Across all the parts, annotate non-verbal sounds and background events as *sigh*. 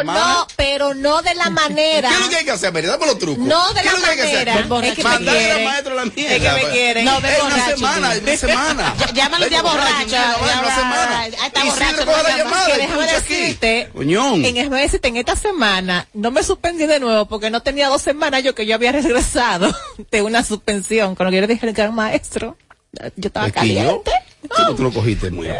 pero no, pero no de la manera. *laughs* ¿Qué es lo que hay que hacer, Mary? Dame los trucos. No de ¿Qué la es lo que hay que hacer? manera. Es que me Mandarle quieren. al maestro la mierda. Es que me pues. quieren. No, Eh, una semana, una semana. Ya- llámalo ya Vengo borracho, una ya, una semana. ah, está Y borracho, déjame escucha aquí. decirte, Coñón. En decirte, en esta semana no me suspendí de nuevo porque no tenía dos semanas yo que yo había regresado *laughs* de una suspensión. Cuando yo le dije al gran maestro, yo estaba ¿Es que yo? caliente. Sí, pues tú lo cogiste muy bien.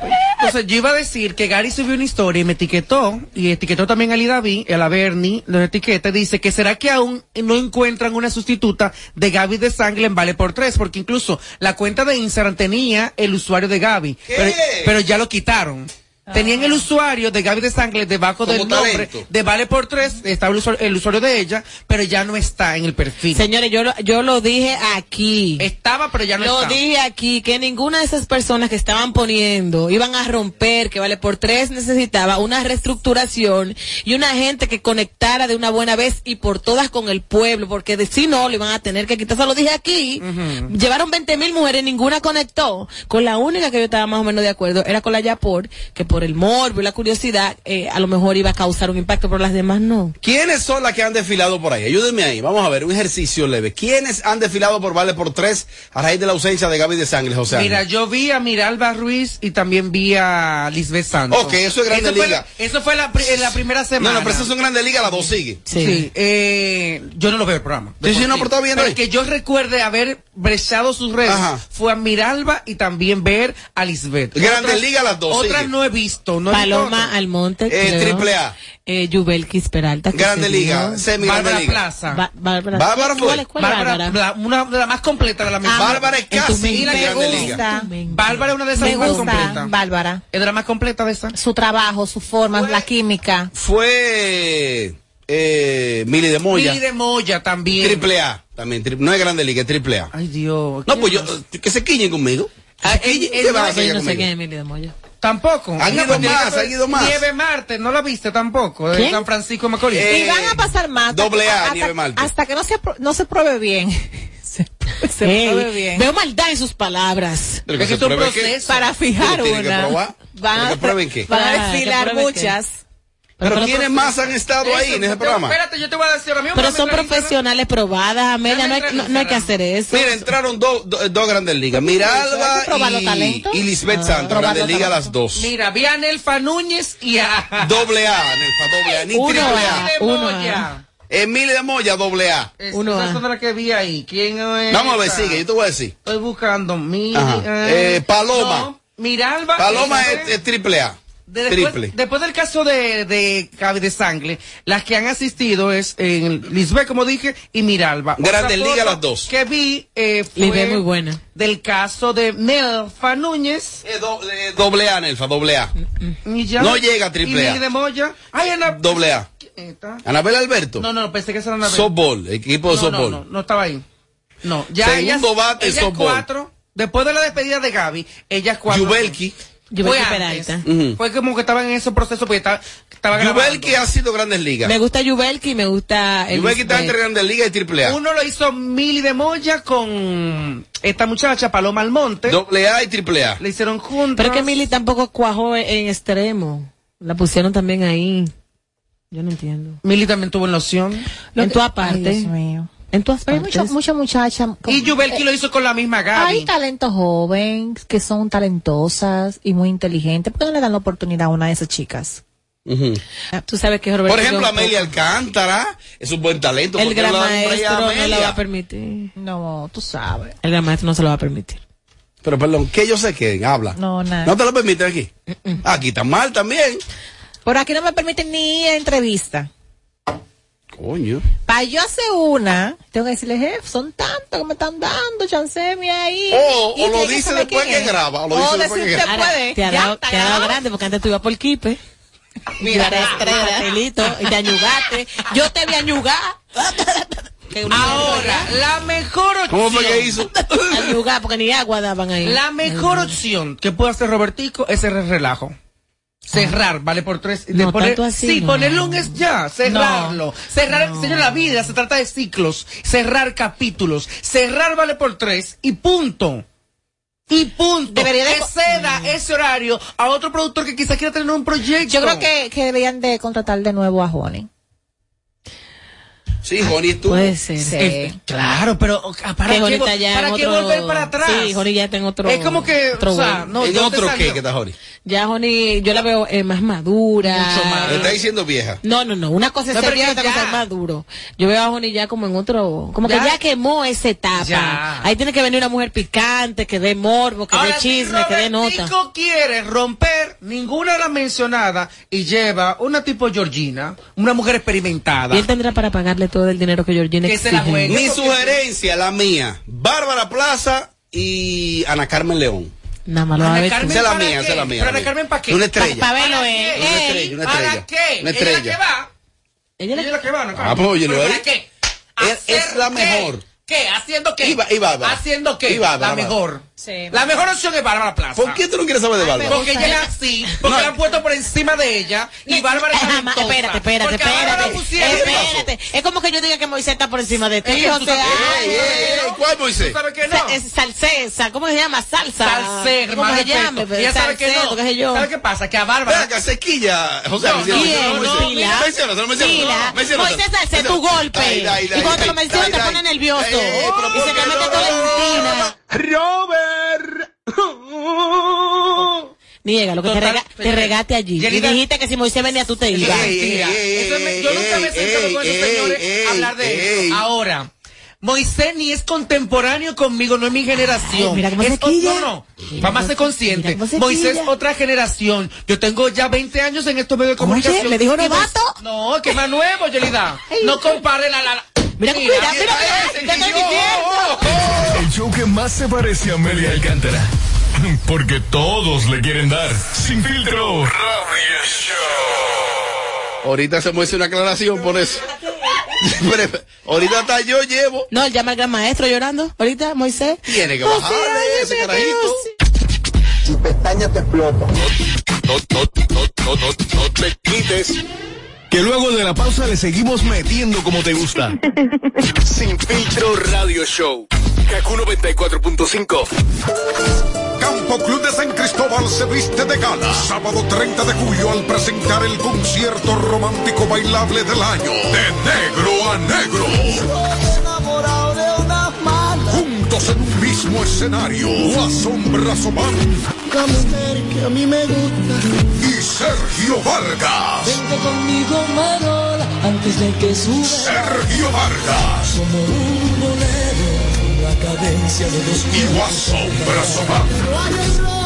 Entonces yo iba a decir que Gary subió una historia y me etiquetó, y etiquetó también a Lidaví, a la Bernie, nos etiqueta, dice que será que aún no encuentran una sustituta de Gaby de Sangre en Vale por Tres, porque incluso la cuenta de Instagram tenía el usuario de Gaby, pero, pero ya lo quitaron. Tenían el usuario de Gaby de Sangre debajo del Como nombre talento. de Vale por Tres, estaba el usuario, el usuario de ella, pero ya no está en el perfil. Señores, yo lo, yo lo dije aquí. Estaba, pero ya no Lo está. dije aquí, que ninguna de esas personas que estaban poniendo iban a romper, que vale por tres necesitaba una reestructuración y una gente que conectara de una buena vez y por todas con el pueblo, porque de si no, le iban a tener que quitar. Eso lo dije aquí. Llevaron 20 mil mujeres, ninguna conectó. Con la única que yo estaba más o menos de acuerdo era con la Yapor, que por el morbo y la curiosidad, eh, a lo mejor iba a causar un impacto, pero las demás no. ¿Quiénes son las que han desfilado por ahí? Ayúdenme ahí. Vamos a ver, un ejercicio leve. ¿Quiénes han desfilado por Vale por tres a raíz de la ausencia de Gaby de Sangre, José? Mira, Ángel? yo vi a Miralba Ruiz y también vi a Lisbeth Santos. Ok, eso es Grande Eso fue Liga. la- Eso fue la, en la primera semana. No, no, pero esas son grandes ligas, las dos siguen. Sí. eh, yo no lo veo el programa. Sí, sí, no, pero está bien Pero ahí. que yo recuerde haber brechado sus redes Ajá. fue a Miralba y también ver a Lisbeth. Grandes Otras- ligas las dos, Otras sigue. Visto. No Paloma. Almonte. Eh, triple A. Eh, Yubelkis Peralta. que Grande liga, semi Bárbara liga. Plaza. Ba- Bárbara. Bárbara fue. ¿Cuál es- cuál Bárbara, Bárbara? la- una de las más completas de la misma. Bárbara es casi mente. la Me grande gusta. liga. Bárbara es una de esas Me más gusta, completas. Bárbara. ¿Es de la más completa de esa? Su trabajo, su forma, la química. Fue eh, Mili de Moya. Mili de Moya también. Triple A. También, tri- no es grande liga, es triple A. Ay, Dios. No, ¿quién pues yo, que se quiñen conmigo. Ah, él- ¿Qué él a no- hacer Yo no sé conmigo? quién es Emilio de Moya. Tampoco. Han ido más, que- han ido más. Nieve Marte, no la viste tampoco, de ¿Quién? San Francisco Macorís. Eh, y van a pasar más. doble A, hasta, Nieve Marte. hasta que no se, no se pruebe bien. *laughs* se se Ey, pruebe bien. Veo maldad en sus palabras. Pero Es que se un que- proceso. Para fijar que una. probar. Van, ¿Pero que prueben qué? van Ah, a que desfilar muchas. Pero Pero ¿quiénes más han estado ahí en ese programa? Espérate, yo te voy a decir ahora mismo. Pero son profesionales probadas, Amelia, no hay, no, no hay que hacer eso. Mira, entraron dos dos- dos grandes ligas. Miralba y, Lisbeth Santos. probar Grandes ligas las dos. Mira, vi a Nelfa Núñez y a... *laughs* Doble A, Nelfa, doble A. Ni Uno triple A. A. de uno Moya. Emilio de Moya, doble A. Es- Uno Esas A. son las que vi ahí. ¿Quién es? Vamos a ver, esa? sigue, yo te voy a decir. Estoy buscando. Mi. Eh, Paloma. no, Miralba. Paloma esa es, es triple A. De después, Triple. después del caso de, de Gaby de Sangre, las que han asistido es en Lisbeth, como dije, y Miralba. Grandes foto las dos. Que vi eh, fue Lisbeth muy buena. del caso de Nelfa Núñez. Eh, do- eh, doble A, Nelfa, doble A. y ya- No llega a triple y A. Mili de Moya. Ay, Ana. Doble A. Anabel Alberto. No, no, pensé que esa era Ana. Softball, equipo de no, softball. no, no, no estaba ahí. No, ya Segundo ellas, bate, ellas softball. cuatro. Después de la despedida de Gaby, ellas cuatro. Yubelki. Fue Peralta. antes. Fue como que estaban en ese proceso porque estaba, estaba. Yubelki ha sido grandes ligas. Me gusta Yubelki y me gusta el Yubelki está entre grandes ligas y triple A. Uno lo hizo Mili de Moya con esta muchacha Paloma Almonte. Doble A y triple A. Le hicieron juntos. Pero es que Mili tampoco cuajó en, extremo. La pusieron también ahí. Yo no entiendo. Mili también tuvo en la opción. en todas Ay, partes. Dios mío. En todas Pero hay muchas mucha muchachas. Y Yubelki lo hizo con la misma Gaby. Hay talentos jóvenes que son talentosas y muy inteligentes. ¿Por qué no le dan la oportunidad a una de esas chicas? Ujú. Tú sabes que Roberto Por ejemplo, Amelia Alcántara es un buen talento. El ¿Por qué gran maestro no lo va a permitir. No, tú sabes. El gran maestro no se lo va a permitir. Pero perdón, que yo sé que habla. No, nada. No te lo permiten aquí. Aquí está mal también. Por aquí no me permiten ni entrevista. Coño. Para yo hacer una, tengo que decirle, jefe, son tantos que me están dando, chanceme ahí. O- Y o lo dice después que graba, o lo dice después que graba. te ha dado, te ha dado grande porque antes tú ibas por Kipe. Mira, pastelitos y te añugaste. Yo te vi añugar. *laughs* Que una Ahora, la mejor opción. ¿Cómo fue que hizo? Añugar porque ni agua daban ahí. La mejor opción que puede hacer Robertico es el relajo. Cerrar, vale por tres. De No, poner, tanto así, sí, no. ponerlo en es ya, cerrarlo. Cerrar, señor, la vida se trata de ciclos, cerrar capítulos, cerrar vale por tres y punto. Y punto. Debería de- que ceda ese horario a otro productor que quizás quiera tener un proyecto. Yo creo que, que deberían de contratar de nuevo a Honey. Sí, Joni estuvo. Puede ser. Sí. Eh, claro, pero ¿para que qué, Joni vo- está ya ¿para en qué otro- volver para atrás? Sí, Joni ya está en otro. Es como que, otro o sea, no, ¿En ¿de dónde otro qué que está Joni? Ya Joni, yo la veo eh, más madura. Mucho más. Le está diciendo vieja. No, no, no. Una cosa es No, ser que otra cosa es maduro. Yo veo a Joni ya como en otro, como Ya. que ya quemó esa etapa. Ya. Ahí tiene que venir una mujer picante, que dé morbo, que Ahora, dé si chisme, que dé nota. Robertico quiere romper ninguna de las mencionadas y lleva una tipo Georgina, una mujer experimentada. Y él tendrá para pagarle todo el dinero que Georgina Que se la exige. juegue. Mi sugerencia, la mía, Bárbara Plaza y Ana Carmen León. Nada más lo va a Ana ver tú. Carmen, Esa es la ¿para mía, esa es la mía. ¿Pero Ana. Carmen para qué? Una estrella. Pa- verlo, ¿Para eh. qué? Una Ey, estrella, una ¿Para qué? Una Ella es la que va. Ella Ella es la que va, Ana Carmen. Ah, pues, óyelo ¿Pero ahí. para qué? Es- es ¿Hacer la mejor. ¿Qué? ¿Haciendo qué? ¿Haciendo qué? La mejor. Sí. La mejor opción es Bárbara Plaza. ¿Por qué tú no quieres saber de Bárbara? Porque ella es así, porque No. la han puesto por encima de ella y Bárbara es Jamás- talentosa. espérate, espérate, espérate. pusieron- Espérate. Es como que yo diga que Moisés está por encima de ti. Es que o sea, sabes- Ey, ey, ey, ¿Cuál Moisés? ¿Tú sabes que no? es salsesa, ¿cómo se llama? Salsa. Salser, ¿Cómo se llama? Ella sabe que no. qué sé yo. ¿Sabe qué pasa? Que a Bárbara... acá, sequilla. José, No, menciona, ¿Quién? menciona, No, no menciona. Pila. Menciona, Moisés hace tu golpe. Y cuando te lo menciona ay, te pone nervioso. Ey, ey, Y ¿por se te mete toda la encina. Robert. Niega, lo que te, rega- te regaste allí. Y dijiste que si Moisés venía tú te ibas. Ey, ey, Mentira. ey, Eso me- ey, yo nunca me he sentado ey, con esos ey, señores ey, a hablar de ey. eso. Ahora, Moisés ni es contemporáneo conmigo, no es mi generación. Ay, mira cómo es se quilla. No, no. Mira Vamos a cómo- ser conscientes. mira cómo se Moisés otra generación. Yo tengo ya 20 años en estos medios de comunicación. ¿le dijo novato? No, que más nuevo, Yelida. No compare la... la, la- Mira, mira, mira, mira, te estoy diciendo. El show que más se parece a Amelia Alcántara. *laughs* Porque todos le quieren dar. Sin filtro. Radio Show. Ahorita se muestra una aclaración por eso. Pero, *laughs* ahorita hasta yo llevo. No, él llama al gran maestro llorando. Ahorita, Moisés. Tiene que Oh, sí, bajarle ese carajito. yo sí. y pestaña te explota. No, no, no, no, no, no te quites. Que luego de la pausa le seguimos metiendo como te gusta. *laughs* Sin filtro radio show. Kaku 94.5. Campo Club de San Cristóbal se viste de gala. Sábado 30 de julio al presentar el concierto romántico bailable del año. De negro a negro. Juntos en un mismo escenario. Guasón Brazomán que a mí me gusta. y Sergio Vargas. Vente conmigo, Marola, antes de que sube Sergio Vargas como un bolero, la cadencia de los y. No hay errores.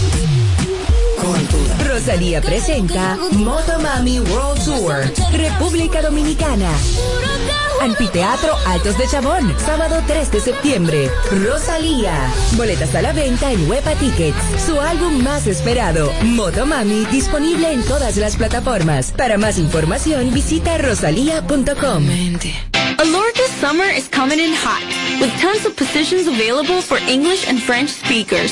Rosalía presenta Motomami World Tour, República Dominicana. Anfiteatro Altos de Chabón, sábado 3 de septiembre. Rosalía. Boletas a la venta en Huepa Tickets. Su álbum más esperado, Motomami, disponible en todas las plataformas. Para más información, visita rosalía.com. Alorca summer is coming in hot, with tons of positions available for English and French speakers.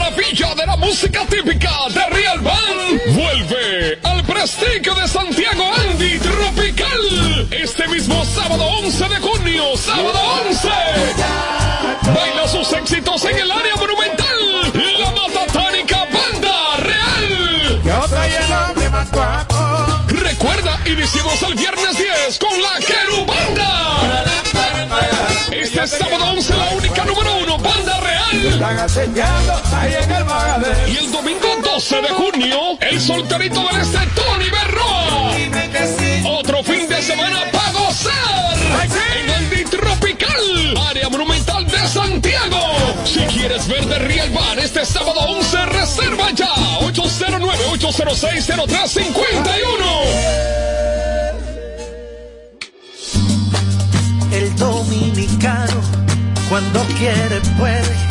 La maravilla de la música típica de Real Band vuelve al Prestigio de Santiago Andy Tropical este mismo sábado 11 de junio, sábado 11. Baila sus éxitos en el área monumental, la Matatánica Banda Real. Recuerda, iniciamos el viernes 10 con la Querubanda. Este sábado 11 la única número uno, Banda Real. Y el domingo 12 de junio, el solterito del este, Tony Berroa. Otro fin de semana para gozar. En Andy Tropical, área monumental de Santiago. Si quieres ver de Real Bar este sábado 11, reserva ya. 809-806-0351. El dominicano, cuando quiere, puede,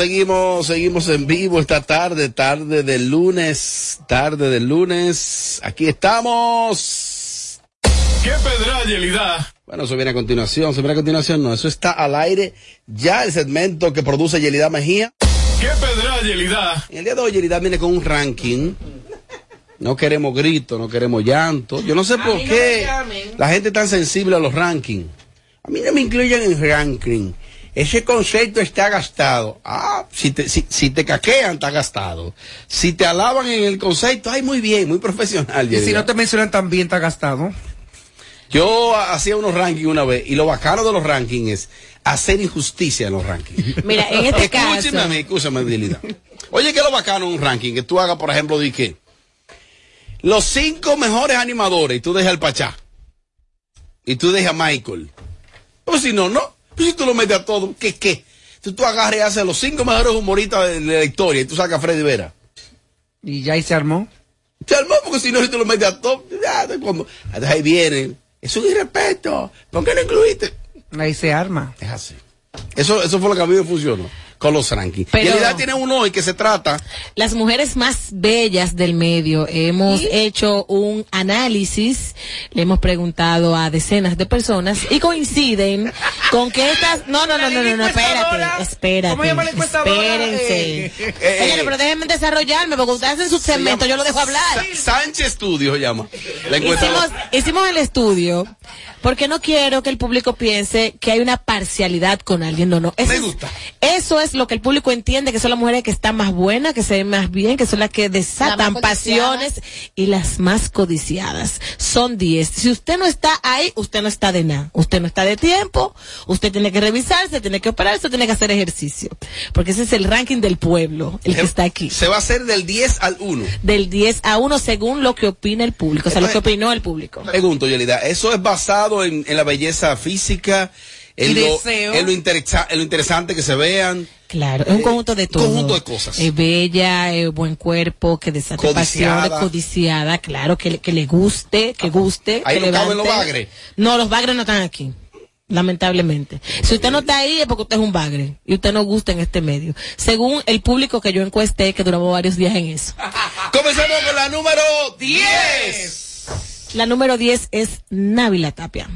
seguimos, seguimos en vivo esta tarde, tarde del lunes, tarde del lunes. Aquí estamos. ¿Qué pedra Yelida? Bueno, eso viene a continuación, eso viene a continuación, no, eso está al aire. Ya el segmento que produce Yelida Mejía. ¿Qué pedra Yelida? En el día de hoy Yelida viene con un ranking. No queremos gritos, no queremos llanto. Yo no sé por qué la gente es tan sensible a los rankings. A mí no me incluyen en ranking. Ese concepto está gastado. Ah, si te, si, si te caquean, está gastado. Si te alaban en el concepto, ay, muy bien, muy profesional. Y si no te mencionan también, está gastado. Yo hacía unos rankings una vez y lo bacano de los rankings es hacer injusticia en los rankings. *laughs* Mira, en este caso. Escúchame a mí, escúchame, Dilida. Oye, ¿qué es lo bacano en un ranking? Que tú hagas, por ejemplo, de que los cinco mejores animadores y tú dejas al Pachá. Y tú dejas a Michael. Pues si no, no. Pues si tú lo metes a todo, ¿qué, qué? Tú, tú agarras y haces los cinco mejores humoristas de, la historia y tú sacas a Freddy Vera. Y ya ahí se armó. Se armó porque si no, si tú lo metes a todo, ya, cuando, ahí vienen. Es un irrespeto. ¿Por qué no incluiste? Ahí se arma. Es así. Eso, eso fue lo que a mí me funcionó. Con los rankings. Pero- y en realidad tiene uno hoy que se trata Las mujeres más bellas del medio. Hemos hecho un análisis, le hemos preguntado a decenas de personas y coinciden *laughs* con que estas. No, no, no, no, no, no, espérate, espérate. ¿Cómo llama la? Espérense. Eh, eh, Señores, pero déjenme desarrollarme porque ustedes hacen su segmento, yo lo dejo hablar. Sa- Sánchez Studio se llama. La. Hicimos, hicimos el estudio porque no quiero que el público piense que hay una parcialidad con alguien. No, no. Eso Me es- gusta. eso es lo que el público entiende, que son las mujeres que están más buenas, que se ven más bien, que son las que desatan pasiones y las más codiciadas. Son 10. Si usted no está ahí, usted no está de nada. Usted no está de tiempo, usted tiene que revisarse, tiene que operarse, tiene que hacer ejercicio. Porque ese es el ranking del pueblo, el que está aquí. Se va a hacer del 10 al 1. Del 10 a 1 según lo que opina el público, o sea, lo que opinó el público. Pregunto, Yelida, ¿eso es basado en, en la belleza física? En, lo, deseo. en, lo en lo interesante que se vean. Claro, es un conjunto de todo. conjunto de cosas. Es bella, es buen cuerpo, que desate Codiciada. codiciada, claro, que, le- que le guste, que guste. Ahí que no caben los bagres. No, los bagres no están aquí. Lamentablemente. Si usted no está ahí es porque usted es un bagre y usted no gusta en este medio. Según el público que yo encuesté, que duramos varios días en eso. *laughs* Comenzamos con la número 10. La número 10 es Návila Tapia.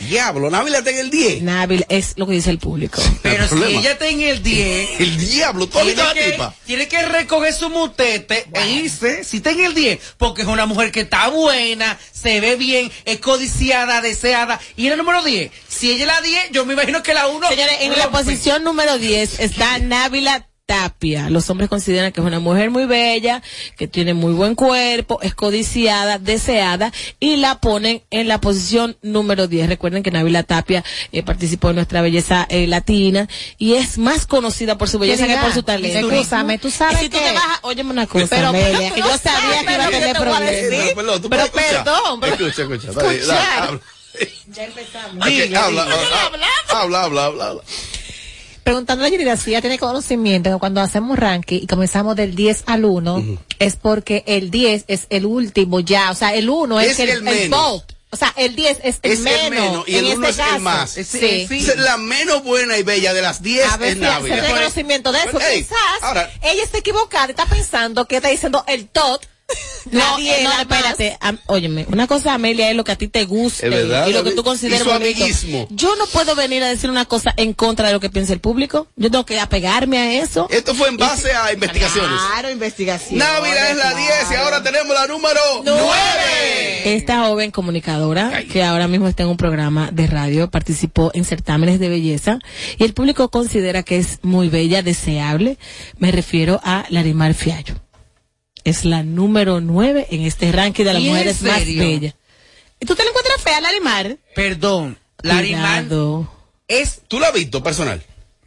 Diablo, Návila está en el 10. Návila es lo que dice el público. Pero si problema. ella está en el 10, *laughs* El diablo, ¿tú has visto tiene la que, tipa? tiene que recoger su mutete e irse, si está en el 10, porque es una mujer que está buena, se ve bien, es codiciada, deseada. Y en el número 10, si ella es la 10, yo me imagino que la 1. Señores, en la posición número 10 está Návila Tapia. Los hombres consideran que es una mujer muy bella, que tiene muy buen cuerpo, es codiciada, deseada, y la ponen en la posición número 10. Recuerden que Návila Tapia eh, participó en nuestra belleza eh, latina y es más conocida por su belleza que por su talento. Escúchame, tú sabes si tú que- te vas a- óyeme una cosa, Pero- Amelia, pero- que yo sabía sabes que iba a que tener problemas. Pero, perdón, ¿tú Pero puedes escuchar? perdón, pero- Escucha, escucha. está bien, Escuchar. da- habla. Ya empezamos. Ok, Dile, habla, dile. habla, habla, habla, habla, habla. Preguntando a Yelida si ella tiene conocimiento que cuando hacemos ranking y comenzamos del 10 al 1, es porque el 10 es el último ya, o sea, el 1 es, Es el, el el menos. volt. O sea, el 10 es el Es el menos. menos y el en uno este es el caso. más. Sí. Sí. Dice, La menos buena y bella de las 10 A ver es si se tiene conocimiento de eso. Pero, ey, Quizás ahora- ella está equivocada, está pensando que está diciendo el tot. La No, 10, no, espérate. am- óyeme, una cosa, Amelia, es lo que a ti te verdad, y lo que tú su bonito. amiguismo. Yo no puedo venir a decir una cosa en contra de lo que piensa el público. Yo tengo que apegarme a eso. Esto fue en base a investigaciones. Claro, investigación. Návila es la 10 y ahora tenemos la número 9. Esta joven comunicadora, que ahora mismo está en un programa de radio, participó en certámenes de belleza y el público considera que es muy bella, deseable. Me refiero a Larimar Fiallo. Es la número 9 en este ranking de las ¿Y en mujeres más bellas. ¿Y tú te la encuentras fea, Larimar? Perdón, Larimar es. ¿Tú la has visto personal?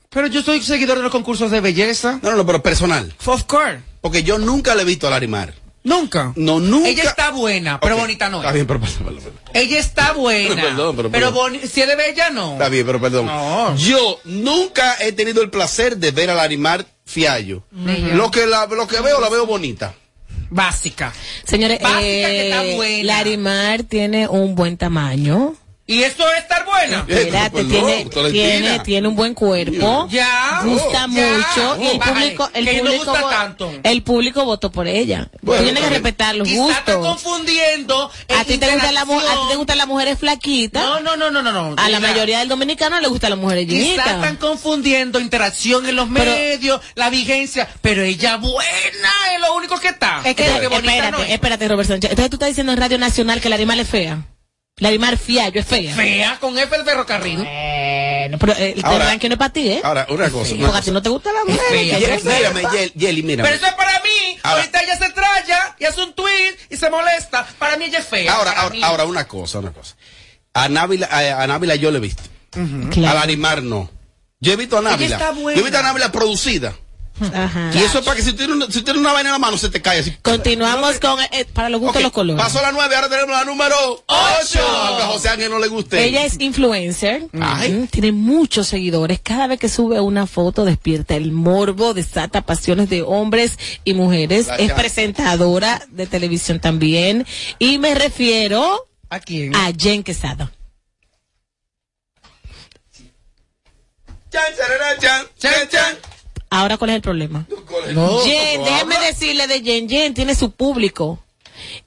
Pero yo soy seguidor de los concursos de belleza. No, no, no, pero personal. Of course. Porque yo nunca le he visto a Larimar. Nunca. No, nunca. Ella está buena, pero bonita no Está es. bien, pero perdón, perdón, perdón. Ella está buena. Perdón, pero- pero boni- si es de bella, no. Está bien, pero perdón. No. Yo nunca he tenido el placer de ver a Larimar Fiallo. Lo que la, lo que veo, la veo bonita. Básica. Señores, Básica que está eh, buena. Larimar tiene un buen tamaño. Y eso es estar buena. Espérate, perdón, tiene, tiene, tiene un buen cuerpo. Ya. Gusta Ya. mucho y el público, el que no público, gusta tanto. el público votó por ella. Bueno, Tiene que respetar los Quizá está gustos. confundiendo. A ti te gustan las mu- a ti te gustan las mujeres flaquitas. No, no, no, no, no, no. A la mayoría del dominicano le gustan las mujeres llenitas. están confundiendo interacción en los Pero- medios, la vigencia, pero ella buena es lo único que está. Es que, espérate, no es. espérate, Robert Sánchez. Entonces tú estás diciendo en Radio Nacional que la Larimar es fea. La Larimar Fiallo es fea. Fea con F el ferrocarril. Bueno, pero eh, el Ahora- ranking no es para ti, ¿eh? Ahora, una cosa. una Porque a ti no te gusta la mujer. fea. que yo. Mírame, mírame. Pero eso es para mí. Ahora- Ahorita ella se traya y hace un tweet y se molesta. Para mí ella es fea. Ahora, ahora, ahora una cosa, una cosa. A Návila, a, a Návila yo le he visto. A Claro. Larimar no. Yo he visto a Návila. está buena. Yo he visto a Návila producida. Ajá. Y eso es para que si tienes una, si tienes una vaina en la mano se te cae así. Continuamos con eh, para los gustos Ok, los colores. Pasó la 9, ahora tenemos la número 8. Aunque a José Ángel no le guste. Ella es influencer, Ay. Tiene muchos seguidores. Cada vez que sube una foto despierta el morbo, desata pasiones de hombres y mujeres. Es presentadora de televisión también. Y me refiero ¿A quién? a Jen Quesada. chan, charara, chan, chan, chan. Ahora, ¿cuál es el problema? No, Jen, ¿cómo déjeme habla? decirle de Jen. Jen tiene su público.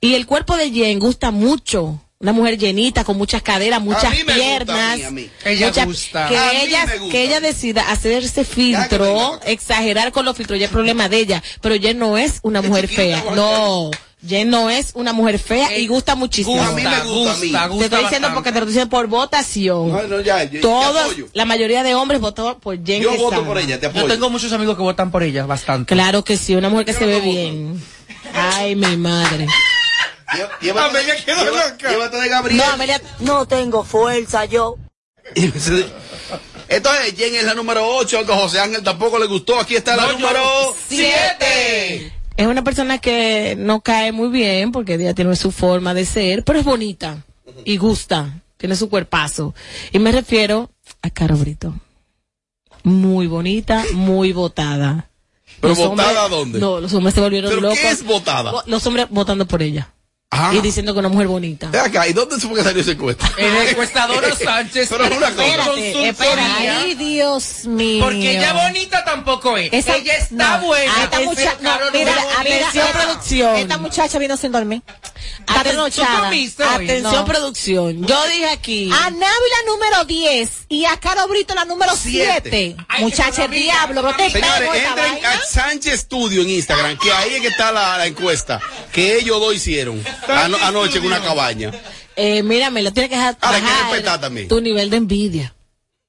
Y el cuerpo de Jen gusta mucho. Una mujer llenita, con muchas caderas, muchas gusta, piernas. a mí, a mí. Ella mucha- gusta. Que A ella, me gusta. que ella decida hacerse filtro, exagerar con los filtros, ya es problema de ella. Pero Jen no es una mujer fea. No. Jen no es una mujer fea y gusta muchísimo. a mí me gusta, a mí. Te estoy diciendo porque te lo estoy diciendo por votación. No, no, ya, yo- Todos, la mayoría de hombres votó por Jen Yo voto por ella, te Yo apoyo. tengo muchos amigos que votan por ella, bastante. Claro que sí, una mujer que se ve bien. Ay, mi madre. Llévate, Amelia quedó lleva- loca. llévate de Gabriel. No, Amelia, No tengo fuerza yo. Entonces, Jen es la número 8, aunque José Ángel tampoco le gustó. Aquí está la No, yo- número 7. Es una persona que no cae muy bien porque ella tiene su forma de ser, pero es bonita y gusta, tiene su cuerpazo. Y me refiero a Caro Brito. Muy bonita, muy votada. ¿Pero Los votada hombres- dónde? No, los hombres se volvieron ¿Pero locos. qué es votada? Vo- Los hombres votando por ella. Ah. Y diciendo que una mujer bonita. Acá, ¿y dónde fue que salió esa *laughs* encuesta? El encuestador *laughs* Sánchez. Pero es una cosa. Espérate, espérate. Ay, Dios mío. Porque ella bonita tampoco es. Esa- ella está no, buena. a esta Ese mucha- no, mira, a- mira. Atención, esta- producción. Esta muchacha vino sin dormir. Está Aten- trasnochada. ¿Tú comiste hoy? Atención, No. producción. Yo dije aquí. A Navi la número 10 y a Caro Brito la número Siete. 7. Ay, Muchacha, el diablo, no te Señores, entren a Sánchez Studio en Instagram, que ahí es que está la, la encuesta que ellos dos hicieron ano- anoche en una cabaña. Eh, mírame, lo tienes que dejar Ahora hay que respetar también. tu nivel de envidia.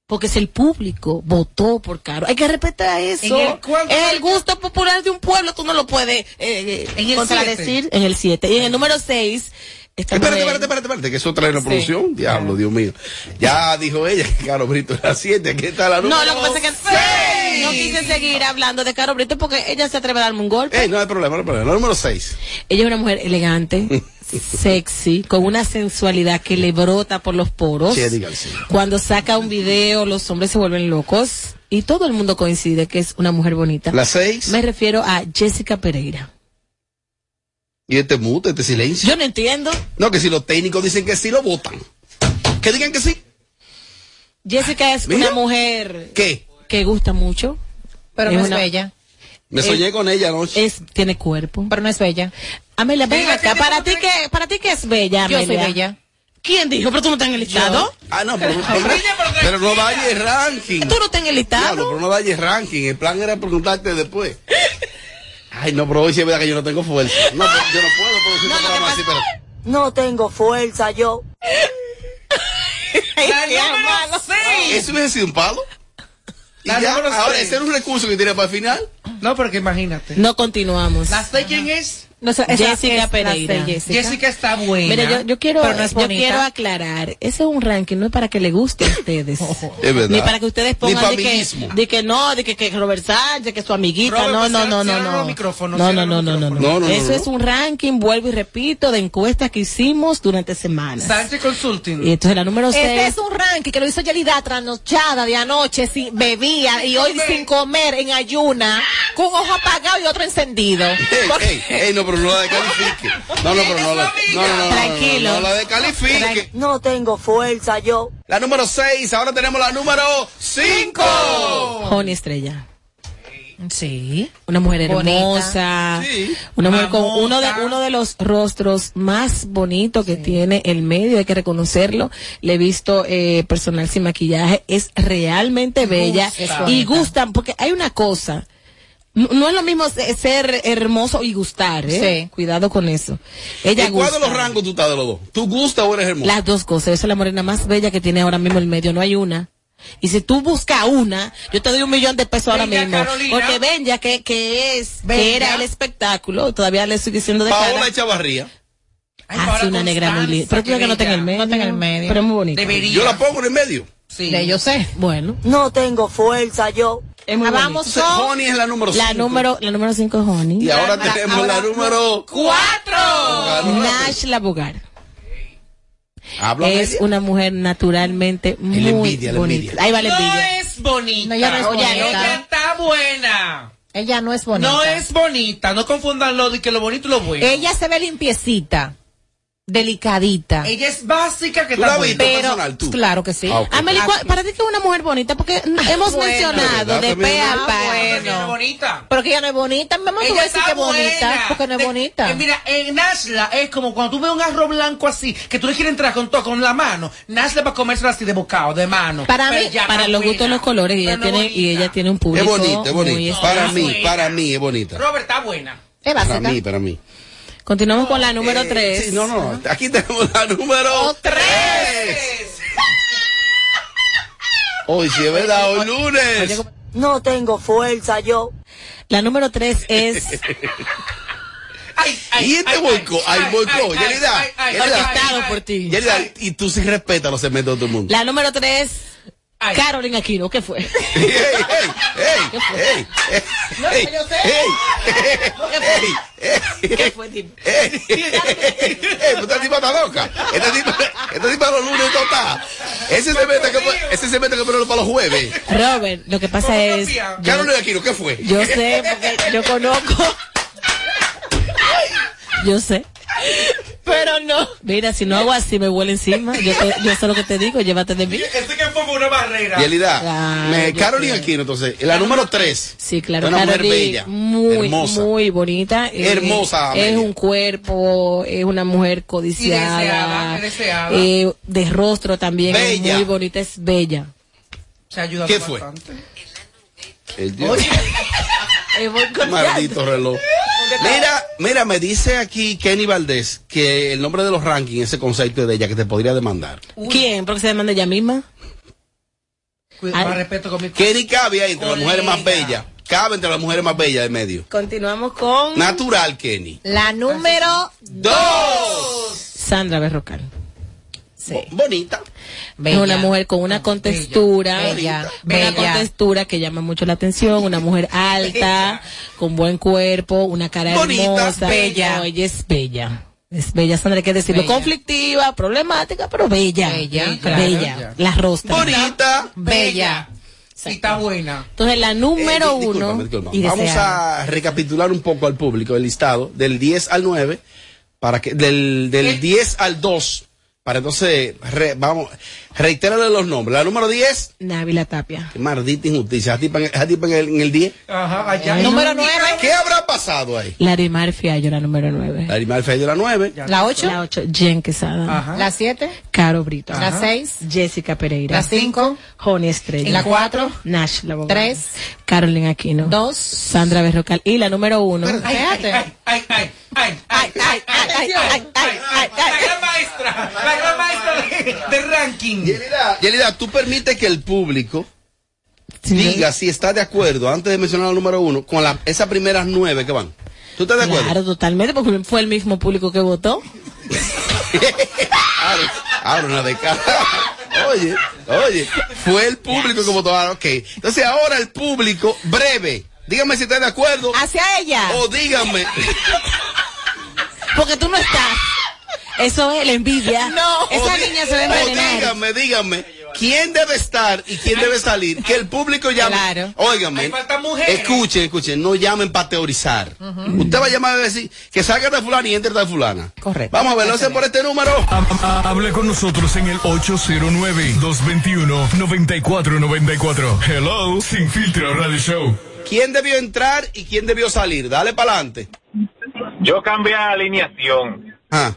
Porque si el público votó por Caro, hay que respetar eso. ¿En el cuál? es el gusto popular de un pueblo, tú no lo puedes eh, ¿En el contradecir en el 7. Y en el número 6, Espérate, espérate, espérate, espérate, que eso trae la producción. Diablo, Dios mío. Ya dijo ella que Caro Brito era 7, aquí está la número No, lo que pasa es que seis. no quise seguir hablando de Caro Brito porque ella se atreve a darme un golpe. Ey, no hay problema, no hay problema. La número 6. Ella es una mujer elegante, *laughs* sexy, con una sensualidad que le brota por los poros. Sí. Cuando saca un video, los hombres se vuelven locos y todo el mundo coincide que es una mujer bonita. La 6. Me refiero a Jessica Pereira. Y este mute, este silencio. Yo no entiendo. No, que si los técnicos dicen que sí, lo votan. Que digan que sí. Jessica es Mira. una mujer ¿Qué? que gusta mucho. Pero Es no es una- bella. Me soñé con ella anoche. Es, tiene cuerpo. Pero no es bella. Amelia, ven acá. Para ti, que, para ti que es bella, Yo soy Amelia. bella. ¿Quién dijo? Pero tú no estás en el listado. Ah, no, pero, *laughs* no dañes ranking. Tú no estás en el listado. Diablo, pero no dañes ranking. El plan era preguntarte después. *laughs* Ay, no, pero hoy sí es verdad que yo no tengo fuerza. No, pero yo no puedo producir No, un que programa así, pero... No tengo fuerza yo. *laughs* La número seis. ¿Eso hubiese sido un palo? Y La ya, número ahora, seis. ese era un recurso que tenía para el final. No, porque imagínate. No continuamos. ¿La sé quién es? No, esa Jessica Pereira. Jessica. Jessica está buena. Mira, yo, yo quiero, Pero no es yo quiero aclarar, ese es un ranking, no es para que le guste a ustedes. *laughs* Es verdad. Ni para que ustedes Ni pongan de que, de que no, de que, que Robert Sánchez, que su amiguita, Robert, no, pues, no, no, no, no. No, no, no, no, no. No, no, no, Eso no. es un ranking, vuelvo y repito, de encuestas que hicimos durante semanas. Sánchez Consulting. Y entonces la número 6. Este es un ranking que lo hizo Yelida trasnochada de anoche, sin bebía y hoy sin comer en ayuna, con un ojo apagado y otro encendido. Ey, ey, ey, no, pero no la descalifique. No, no, pero no la, no, no, no, no, no, Tranquilo. no, no la descalifique. No tengo fuerza yo. La número 6, ahora tenemos la número 5. Joni Estrella. Sí. Una mujer Bonita. hermosa, Sí. una mujer con uno de uno de los rostros más bonitos que tiene el medio, hay que reconocerlo. Le he visto eh, personal sin maquillaje, es realmente bella y bonita. gustan porque hay una cosa. No, no es lo mismo se- ser hermoso y gustar, ¿eh? Sí. Cuidado con eso. Ella ¿En cuál de los rangos tú estás de los dos? ¿Tú gustas o eres hermoso? Las dos cosas. Esa es la morena más bella que tiene ahora mismo el medio. No hay una. Y si tú buscas una, yo te doy un millón de pesos ahora mismo. Carolina. Porque Benja, que, que es, Benja. que era el espectáculo, todavía le estoy diciendo de Paola cara. Echavarría. Ay, Hace Paola una negra muy linda. Pero tú qué que no en el medio. No en el medio. Pero es muy bonita. Debería. Yo la pongo en el medio. Sí. De yo sé. Bueno. No tengo fuerza yo. Es muy Ah, vamos. Entonces, con Honey es la número 5. La número, la número 5 es Honey. Y ahora Ahora- tenemos ahora- la número ¡Cuatro! Nash Labogar. Habla Es una mujer naturalmente muy envidia, la bonita. envidia. Ahí va la No envidia. es bonita. No, ella no es Oye, bonita. ella está buena. ella no es bonita. No es bonita. No confundan lo de que lo bonito y lo bueno. Ella se ve limpiecita. Delicadita. Ella es básica que ¿Tú la está buena. personal, tú? Claro que sí. Ah, ok. Amelie, ¿cuál- ¿para ti que es una mujer bonita? Porque hemos bueno. mencionado de ¿Verdad? pe a Ah, pa. bueno. Es bonita. Pero que ella no es bonita. Mi tú vas a decir que es bonita. Porque no es De- bonita. eh, mira, en Nashla es como cuando tú ves un arroz blanco así, que tú le quieres entrar con todo, con la mano. Nashla para comérselo así de bocado, de mano. Para Pero mí, Para los gustos, buena. los colores, y ella, Pero no tiene, y bonita. ella tiene un Es público bonita, es muy bonita. Para especial. mí, para mí es bonita. Robert está buena. Es Para básica. mí, para mí. Continuamos con la número Eh, 3. sí, no, no, aquí tenemos la número 3. Hoy sí es verdad, hoy lunes. No tengo fuerza yo. La número 3 es *laughs* Ay, ay, Y este boicot, ay, boicot, Yelida, orquestado por ti. Yelida, y tú sí respetas los segmentos de todo el mundo. La número 3, Ay. Carolina Aquino. ¿Qué fue? ¡Ey, ey, ey! ¡Ey, ey! ¡Ey! yo sé. ¡Ey! ¡Ey! ¿Qué fue, tipo? ¡Ey! ¡Ey! ¡Esta tipa está loca! Esta tipa, esta tipa los lunes no está. Ese se mete que, ese se mete que ponerlo para los jueves. Robert, lo que pasa es. Carolina Aquino, ¿qué fue? yo sé, porque yo conozco. *laughs* Yo sé. *laughs* Pero no. Mira, si no hago así, me huele encima. Yo, te- yo sé lo que te digo, llévate de mí. Ese que fue una barrera. Yelida, Claro, me, Carolina. Aquino, entonces, la número 3. Sí, claro, Una mujer Carolina, bella, muy, hermosa. muy bonita. Eh, Hermosa, Es un cuerpo, es una mujer Y codiciada. deseada, deseada. eh, de rostro también, Bella. es muy bonita, es bella. Se ayuda ¿Qué fue? bastante. El Dios. Muy *laughs* Maldito reloj. Mira, mira, me dice aquí Kenny Valdés que el nombre de los rankings, ese concepto de ella que te podría demandar. ¿Quién? ¿Porque se demanda ella misma? Más respeto con mi Kenny cabe ahí entre las mujeres más bellas. Cabe entre las mujeres más bellas del medio. Continuamos con Natural, Kenny. La número Dos. Sandra Berrocal. Sí. Bo- Bonita. Es una mujer con una contextura, Bella. una Bella. contextura que llama mucho la atención, una mujer alta, con buen cuerpo, una cara Bonita, hermosa. bella. No, ella es bella. Es bella, Sandra, hay que decirlo. Bella. Conflictiva, problemática, pero bella. Bella, Bella. claro. Bella. La rostra. Bonita. bella. Y está buena. Entonces, la número Eh, di- uno. y Vamos deseada. a recapitular un poco al público el listado del 10 al 9, para que, del, del ¿Qué? 10 al 2, para entonces, re- vamos, reiterarle los nombres. La número 10, Návila Tapia. qué maldita injusticia, esa tipa en, el, en el 10. Ajá, allá. Número 9. ¿Qué habrá pasado ahí? Larimar Fiallo, la número nueve. Animal Fey de la 9. La 8. La ocho, Jen Quesada. Ajá. La 7. Caro Brito. La 6. Jessica Pereira. La 5. Joni Estrella. La 4. Nash, la abogada. Tres. Carolina Aquino. 2. Sandra Berrocal. Y la número uno. Ay, Espérate. ay, ay, ay, ay, ay, ay, ay, ay, ay, ay, ay, La gran maestra, la gran maestra de, de ranking. Yelida, Yelida, tú permites que el público Sí, diga si está de acuerdo, antes de mencionar la número 1, con la, esas primeras 9 que van. ¿Tú estás de acuerdo? Claro, totalmente, porque fue el mismo público que votó. *laughs* Ahora, una de cada. Oye, oye, fue el público que votó. Ah, ok. Entonces ahora el público, breve. Dígame si está de acuerdo. Hacia ella. O díganme. Porque tú no estás. Eso es la envidia. *laughs* No. Esa niña se va a o envenenar. díganme, díganme. ¿Quién debe estar y quién debe salir? Que el público llame. Claro. Óigame. Escuchen, escuchen. No llamen para teorizar. Usted va a llamar a decir que salga de fulana y entre de fulana. Correcto. Vamos a ver, lo hacen por este número. Ha- ha- Hable con nosotros en el 809-221-9494. Hello, Sin Filtro Radio Show. ¿Quién debió entrar y quién debió salir? Dale para adelante. Yo cambié la alineación. Ah,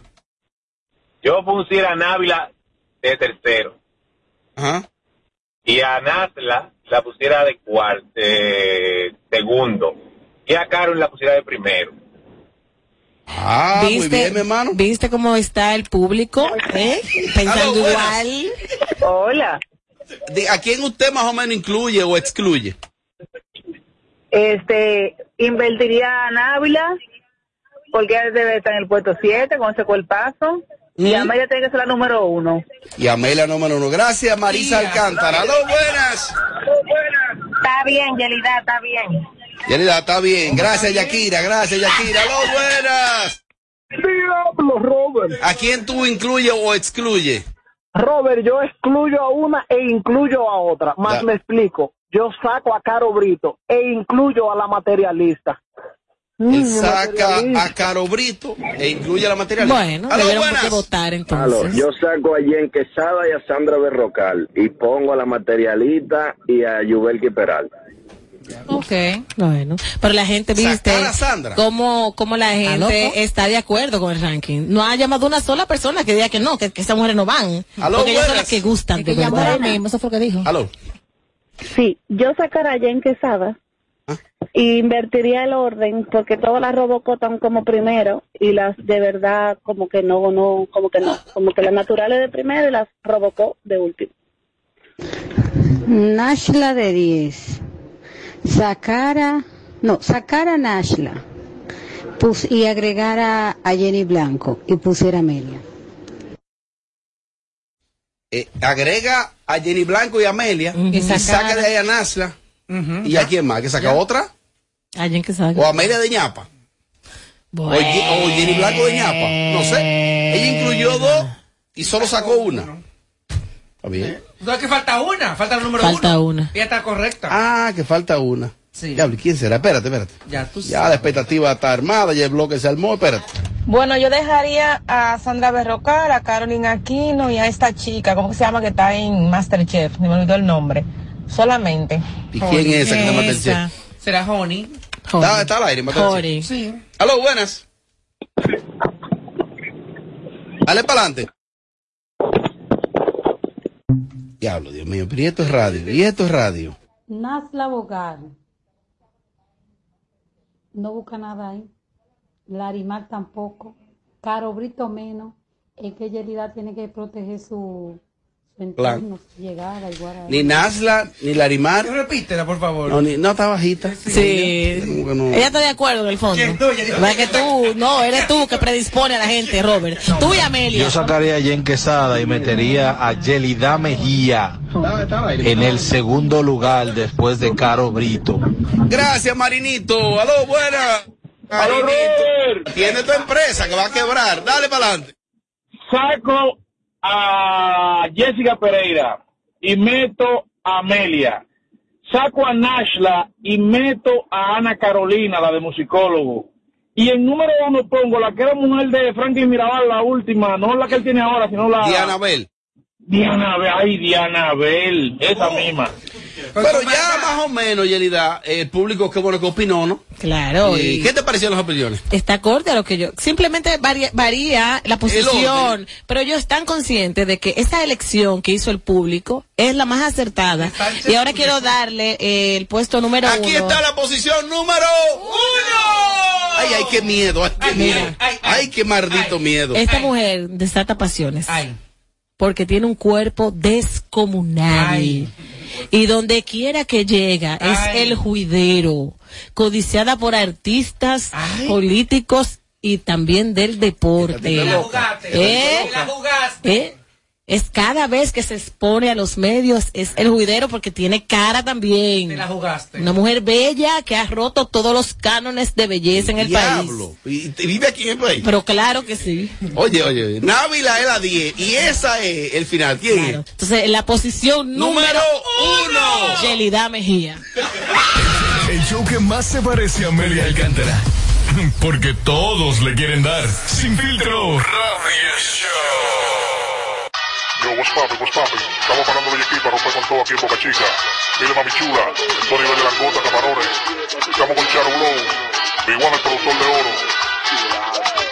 Yo pusiera a Návila de tercero ajá. y a Nasla la pusiera de cuarto, de segundo y a Carol la pusiera de primero. Ah, muy bien, mi hermano. ¿Viste cómo está el público? ¿Eh? Pensando buenas. igual. Hola, ¿A quién usted más o menos incluye o excluye? este, invertiría a Návila, porque debe estar en el puesto 7 con ese cuerpazo, y Mm. Amelia tiene que ser la número uno. Y Amelia número uno. Gracias, Marisa Alcántara. Aló, buenas. Está bien, Yelida, está bien. Yerida, está bien. Gracias, Yakira. Gracias, Yakira. Aló, buenas. Diablo, Robert. ¿A quién tú incluyes o excluye? Robert, yo excluyo a una e incluyo a otra. Más Da- me explico. Yo saco a Caro Brito e incluyo a la materialista. Él saca a Caro Brito e incluye la materialista. Bueno, Aló, que votar Aló, entonces. yo saco a Jen Quesada y a Sandra Berrocal y pongo a la materialista y a Yubelki Peralta. Ok. Bueno, pero la gente viste Sacar cómo, cómo la gente está de acuerdo con el ranking. No ha llamado una sola persona que diga que no, que, que esas mujeres no van. Aló, porque ellas son las que gustan Es de que verdad. mismo, eso fue lo que dijo. Aló. Sí, yo sacaría a Jen Quesada y invertiría el orden porque todas las Robocop están como primero y las de verdad como que no, no, como que no, como que las naturales de primero y las Robocop de último. Nashla de 10. Sacara, no, sacar a Nashla pus, y agregar a, Jenny Blanco y pusiera Amelia. Eh, agrega a Jenny Blanco y a Amelia y sacar- saca de ahí a ¿Y a quién más? ¿Que saca otra? Alguien que sabe. ¿O Amelia de ñapa? O, Ye- o Jenny Blanco de ñapa? No sé. Ella incluyó dos y solo sacó una. ¿Está bien? No, que falta una, falta el número Falta uno. una. Ella está correcta. Ah, que falta una. Sí. Diablo, ¿y ¿quién será? Espérate, espérate. Ya tú Ya la expectativa está armada, ya el bloque se armó, espérate. Bueno, yo dejaría a Sandra Berrocal, a Carolina Aquino y a esta chica, ¿cómo que se llama? Que está en Masterchef, me olvidó el nombre. Solamente. ¿Y quién es esa que te mata el chef? ¿Será Honey? Está, está al aire, chef. Jori. Sí. Aló, buenas. Dale para adelante. Diablo, Dios mío, pero y esto es radio, y esto es radio. Nasla Bogar. No busca nada ahí. Larimar tampoco. Caro Brito menos. Es que Yelida tiene que proteger su, a Ni Nasla, ni Larimar. Repítela, por favor. No, ni, no, está bajita. Sí. No. Ella está de acuerdo en el fondo. ¿Verdad que tú, no, eres tú que predispone a la gente, Robert. Tú y Amelia. Yo sacaría a Jen Quesada y metería a Yelida Mejía en el segundo lugar después de Caro Brito. Gracias, Marinito. Aló, buenas. Marinito. Tiene tu empresa que va a quebrar. Dale para adelante. saco a Jessica Pereira y meto a Amelia. Saco a Nashla y meto a Ana Carolina, la de musicólogo. Y en número uno pongo la que era mujer de Franklin Mirabal, la última, no la que él tiene ahora, sino la... Diana Bell. Diana Bell, ay, Diana Bell, esa misma. Pero ya más o menos, Yelida, el público qué bueno que opinó, ¿no? Claro. ¿Y y- qué te parecieron las opiniones? Está acorde a lo que yo. Simplemente varía, varía la posición, pero ellos están conscientes de que esa elección que hizo el público es la más acertada. Y ahora quiero darle eh, el puesto número Aquí uno. está la posición número uno. Ay, ay, qué miedo, ay, qué miedo. Ay, qué maldito miedo. Esta mujer desata pasiones. Porque tiene un cuerpo descomunal. Y donde quiera que llega es el juidero. Codiciada por artistas, políticos y también del deporte. Te la jugaste. ¿Eh? Te la jugaste. ¿Eh? Es cada vez que se expone a los medios, es el juidero porque tiene cara también. Te la jugaste. Una mujer bella que ha roto todos los cánones de belleza en el país. Diablo. ¿Y, y vive aquí en el país? Pero claro que sí. Oye, oye, Návila es la 10 y esa es el final. ¿Quién es? Entonces, en la posición número, uno, Yelida Mejía. El show que más se parece a Amelia Alcántara. Porque todos le quieren dar. Sin filtro. Radio Yo, what's poppin', what's poppin'? Estamos parando de aquí para romper con todo aquí en Boca Chica. Dile mami chula, esto nivel de langota, camarones. Estamos con Charo Blow, Big One, el productor de oro.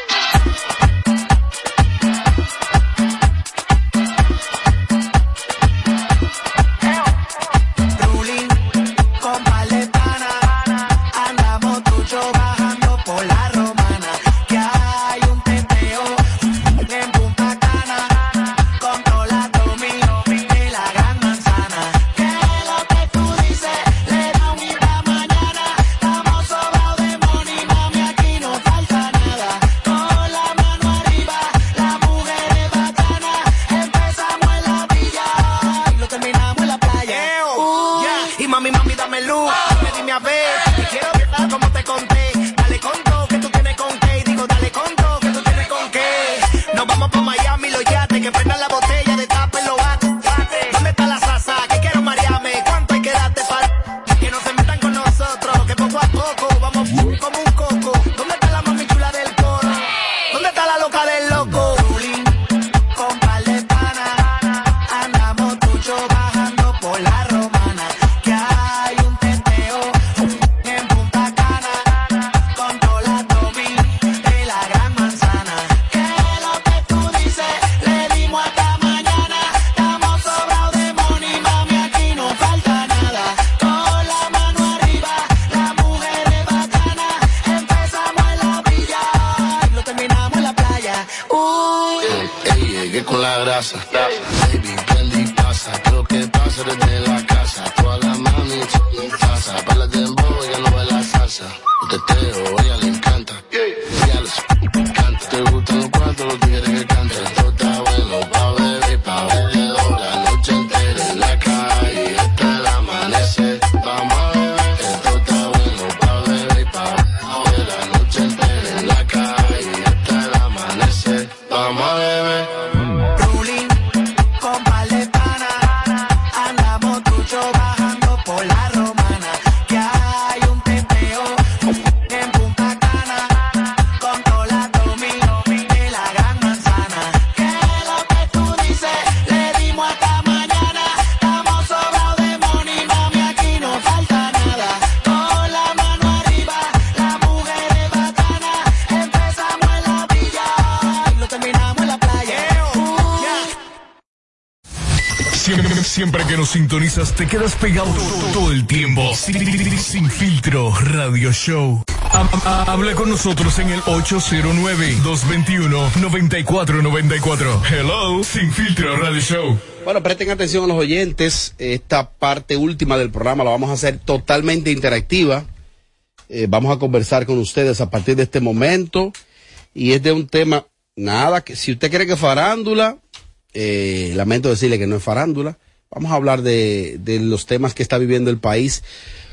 La grasa. Baby, prende y pasa, lo que pasa desde la casa. Toda la mami mi casa. Para el dembow, ella no ve la salsa. Un teteo, te quedas pegado todo, el tiempo. Sin, filtro radio show. Ha- ha- Habla con nosotros en el 809-221-9494. Hello, sin filtro radio show. Bueno, presten atención a los oyentes. Esta parte última del programa la vamos a hacer totalmente interactiva. Eh, vamos a conversar con ustedes a partir de este momento. Y es de un tema, nada, que si usted cree que farándula, eh, lamento decirle que no es farándula. Vamos a hablar de, de los temas que está viviendo el país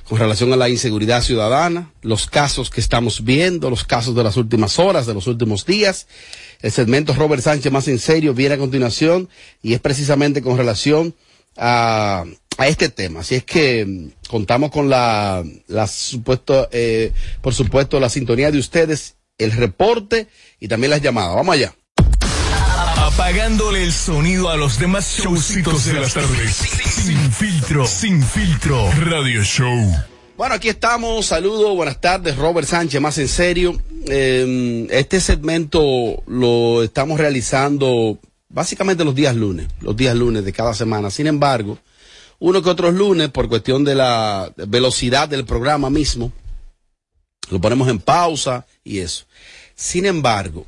con relación a la inseguridad ciudadana, los casos que estamos viendo, los casos de las últimas horas, de los últimos días. El segmento Robert Sánchez más en serio viene a continuación y es precisamente con relación a, a este tema. Así es que mm, contamos con la, la supuesto, eh, por supuesto, la sintonía de ustedes, el reporte y también las llamadas. Vamos allá. Apagándole el sonido a los demás showcitos de las tardes. Sin filtro, sin filtro radio show. Bueno, aquí estamos. Saludos, buenas tardes. Robert Sánchez, más en serio. Eh, este segmento lo estamos realizando básicamente los días lunes, los días lunes de cada semana. Sin embargo, uno que otros lunes, por cuestión de la velocidad del programa mismo, lo ponemos en pausa y eso. Sin embargo,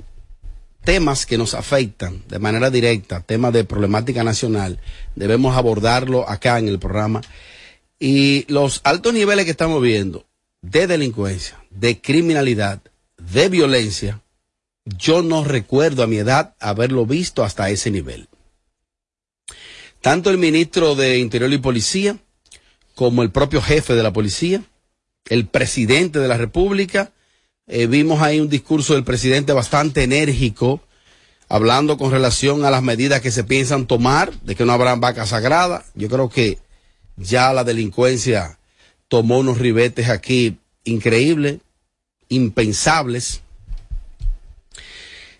temas que nos afectan de manera directa, temas de problemática nacional, debemos abordarlo acá en el programa. Y los altos niveles que estamos viendo de delincuencia, de criminalidad, de violencia, yo no recuerdo a mi edad haberlo visto hasta ese nivel. Tanto el ministro de Interior y Policía, como el propio jefe de la policía, el presidente de la República, eh, vimos ahí un discurso del presidente bastante enérgico, hablando con relación a las medidas que se piensan tomar, de que no habrán vacas sagradas. Yo creo que ya la delincuencia tomó unos ribetes aquí increíbles, impensables.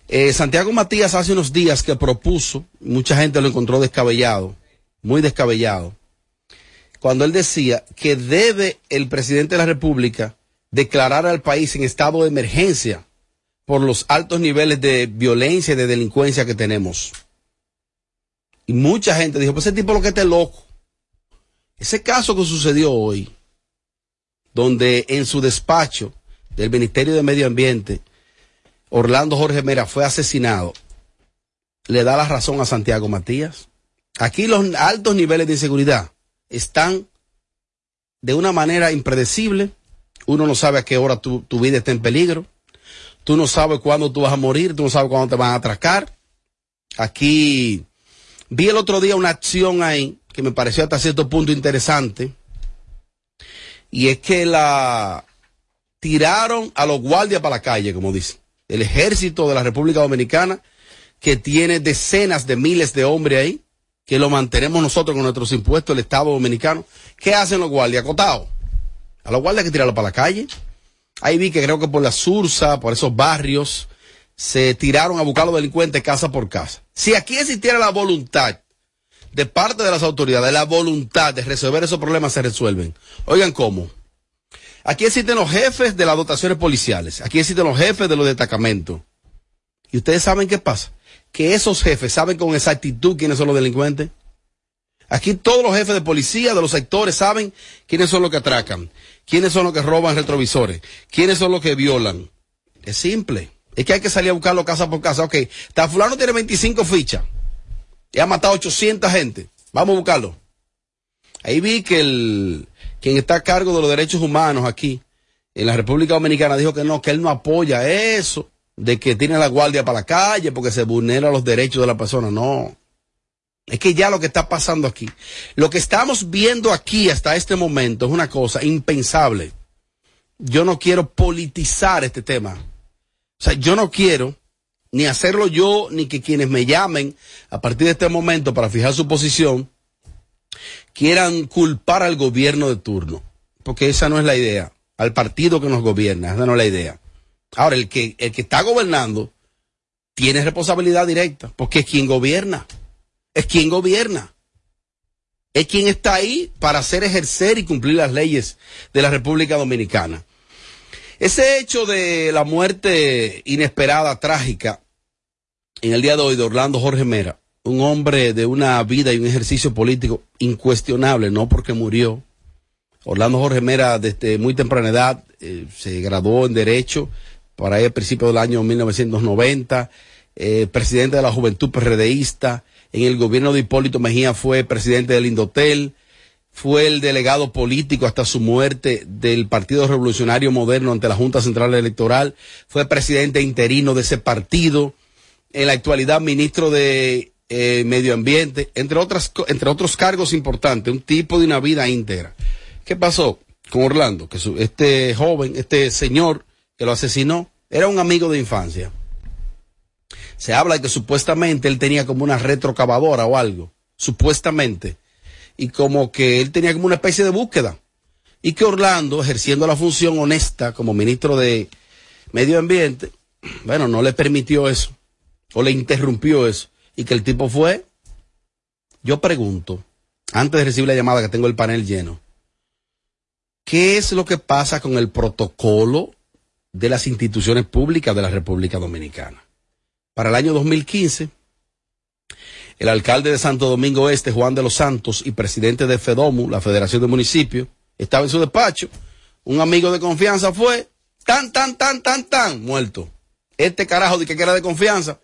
Eh, Santiago Matías hace unos días que propuso, mucha gente lo encontró descabellado, muy descabellado, cuando él decía que debe el presidente de la República declarar al país en estado de emergencia por los altos niveles de violencia y de delincuencia que tenemos. Y mucha gente dijo, pues ese tipo lo que esté loco. Ese caso que sucedió hoy, donde en su despacho del Ministerio de Medio Ambiente, Orlando Jorge Mera fue asesinado, le da la razón a Santiago Matías. Aquí los altos niveles de inseguridad están de una manera impredecible. Uno no sabe a qué hora tu, tu vida está en peligro. Tú no sabes cuándo tú vas a morir, tú no sabes cuándo te van a atracar. Aquí vi el otro día una acción ahí que me pareció hasta cierto punto interesante. Y es que la tiraron a los guardias para la calle, como dicen. El ejército de la República Dominicana, que tiene decenas de miles de hombres ahí, que lo mantenemos nosotros con nuestros impuestos, el Estado Dominicano. ¿Qué hacen los guardias? Acotados. A los guardias hay que tirarlos para la calle. Ahí vi que creo que por la Sursa, por esos barrios, se tiraron a buscar a los delincuentes casa por casa. Si aquí existiera la voluntad de parte de las autoridades, la voluntad de resolver esos problemas se resuelven. Oigan cómo. Aquí existen los jefes de las dotaciones policiales, aquí existen los jefes de los destacamentos. ¿Y ustedes saben qué pasa? Que esos jefes saben con exactitud quiénes son los delincuentes. Aquí todos los jefes de policía de los sectores saben quiénes son los que atracan, quiénes son los que roban retrovisores, quiénes son los que violan. Es simple. Es que hay que salir a buscarlo casa por casa. Ok, está fulano tiene 25 fichas. Y ha matado 800 gente. Vamos a buscarlo. Ahí vi que el, quien está a cargo de los derechos humanos aquí, en la República Dominicana, dijo que no, que él no apoya eso, de que tiene la guardia para la calle porque se vulneran los derechos de la persona. No. Es que ya lo que está pasando aquí, lo que estamos viendo aquí hasta este momento es una cosa impensable. Yo no quiero politizar este tema. O sea, yo no quiero ni hacerlo yo, ni que quienes me llamen a partir de este momento para fijar su posición, quieran culpar al gobierno de turno. Porque esa no es la idea. Al partido que nos gobierna, esa no es la idea. Ahora, el que, el que está gobernando tiene responsabilidad directa, porque es quien gobierna. Es quien gobierna. Es quien está ahí para hacer ejercer y cumplir las leyes de la República Dominicana. Ese hecho de la muerte inesperada, trágica, en el día de hoy de Orlando Jorge Mera, un hombre de una vida y un ejercicio político incuestionable, no porque murió. Orlando Jorge Mera desde muy temprana edad eh, se graduó en Derecho para el principio del año 1990, eh, presidente de la Juventud PRDista, en el gobierno de Hipólito Mejía fue presidente del Indotel, fue el delegado político hasta su muerte del Partido Revolucionario Moderno ante la Junta Central Electoral, fue presidente interino de ese partido, en la actualidad ministro de eh, Medio Ambiente, entre, otras, entre otros cargos importantes, un tipo de una vida íntegra. ¿Qué pasó con Orlando? Que este joven, este señor que lo asesinó, era un amigo de infancia. Se habla de que supuestamente él tenía como una retrocavadora o algo, supuestamente, y como que él tenía como una especie de búsqueda. Y que Orlando, ejerciendo la función honesta como ministro de Medio Ambiente, bueno, no le permitió eso, o le interrumpió eso, y que el tipo fue, yo pregunto, antes de recibir la llamada que tengo el panel lleno, ¿qué es lo que pasa con el protocolo de las instituciones públicas de la República Dominicana? Para el año 2015, el alcalde de Santo Domingo Este, Juan de los Santos, y presidente de FEDOMU, la Federación de Municipios, estaba en su despacho. Un amigo de confianza fue, tan, tan, tan, tan, tan, muerto. Este carajo de que era de confianza.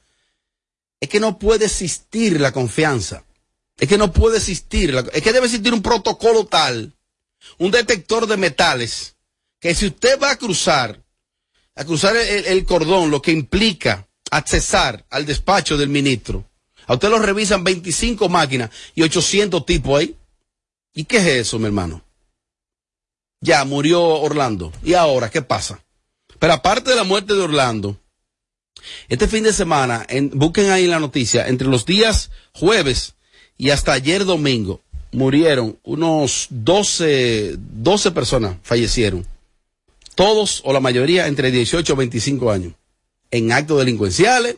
Es que no puede existir la confianza. Es que no puede existir. es que debe existir un protocolo tal, un detector de metales, que si usted va a cruzar, a cruzar el cordón, lo que implica accesar al despacho del ministro, a usted lo revisan 25 máquinas y 800 tipos ahí. ¿Y qué es eso, mi hermano? Ya murió Orlando. ¿Y ahora qué pasa? Pero aparte de la muerte de Orlando, este fin de semana, en- busquen ahí la noticia, entre los días jueves y hasta ayer domingo, murieron unos 12, 12 personas, fallecieron. Todos o la mayoría entre 18 y 25 años. En actos delincuenciales,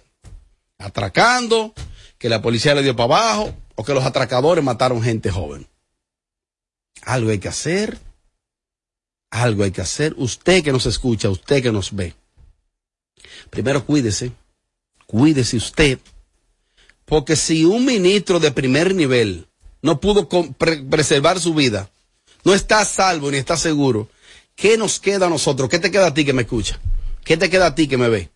atracando, que la policía le dio para abajo, o que los atracadores mataron gente joven. Algo hay que hacer. Algo hay que hacer. Usted que nos escucha, usted que nos ve. Primero cuídese. Cuídese usted. Porque si un ministro de primer nivel no pudo preservar su vida, no está salvo ni está seguro, ¿qué nos queda a nosotros? ¿Qué te queda a ti que me escucha? ¿Qué te queda a ti que me ve?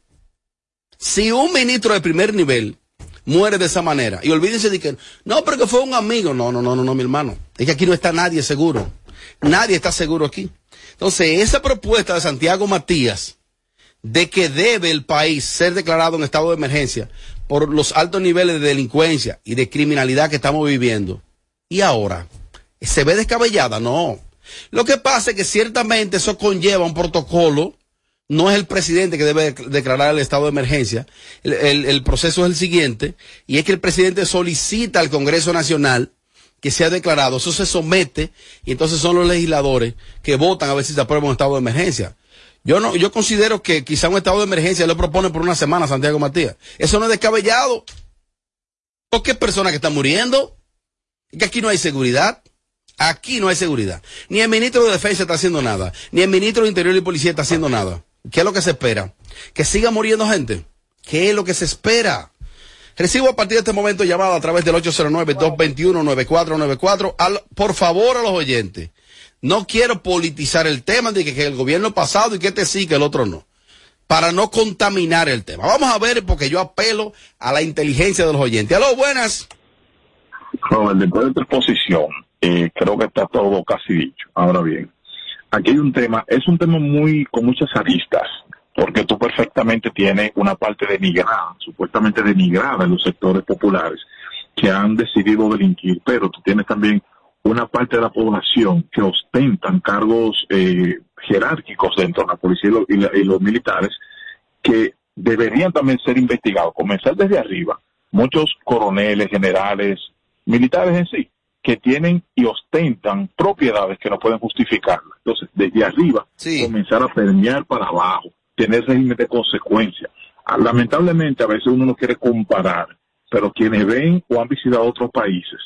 Si un ministro de primer nivel muere de esa manera, y olvídense de que, no, pero que fue un amigo, no, no, no, no, no, mi hermano, es que aquí no está nadie seguro, nadie está seguro aquí. Entonces, esa propuesta de Santiago Matías, de que debe el país ser declarado en estado de emergencia por los altos niveles de delincuencia y de criminalidad que estamos viviendo. Y ahora, ¿se ve descabellada? No. Lo que pasa es que ciertamente eso conlleva un protocolo. No es el presidente que debe dec- declarar el estado de emergencia. El, proceso es el siguiente, y es que el presidente solicita al Congreso Nacional que sea declarado. Eso se somete, y entonces son los legisladores que votan a ver si se aprueba un estado de emergencia. Yo no, yo considero que quizá un estado de emergencia lo proponen por una semana Santiago Matías. Eso no es descabellado. Porque personas que están muriendo. Y que aquí no hay seguridad. Aquí no hay seguridad. Ni el ministro de Defensa está haciendo nada. Ni el ministro de Interior y Policía está haciendo nada. ¿Qué es lo que se espera? Que siga muriendo gente. ¿Qué es lo que se espera? Recibo a partir de este momento llamada a través del 809-221-9494. Al- Por favor a los oyentes. No quiero politizar el tema de que, que el gobierno pasado y que este sí, que el otro no. Para no contaminar el tema. Vamos a ver, porque yo apelo a la inteligencia de los oyentes. Aló, buenas. Robert, después de tu exposición, eh, creo que está todo casi dicho. Ahora bien, aquí hay un tema, es un tema muy con muchas aristas, porque tú perfectamente tienes una parte denigrada, supuestamente denigrada en los sectores populares que han decidido delinquir, pero tú tienes también una parte de la población que ostentan cargos eh, jerárquicos dentro de la policía y, la- y los militares que deberían también ser investigados, comenzar desde arriba. Muchos coroneles, generales, militares en sí, que tienen y ostentan propiedades que no pueden justificarlas. Entonces, desde arriba, comenzar a permear para abajo, tener régimen de consecuencia. Ah, Lamentablemente, a veces uno no quiere comparar, pero quienes ven o han visitado otros países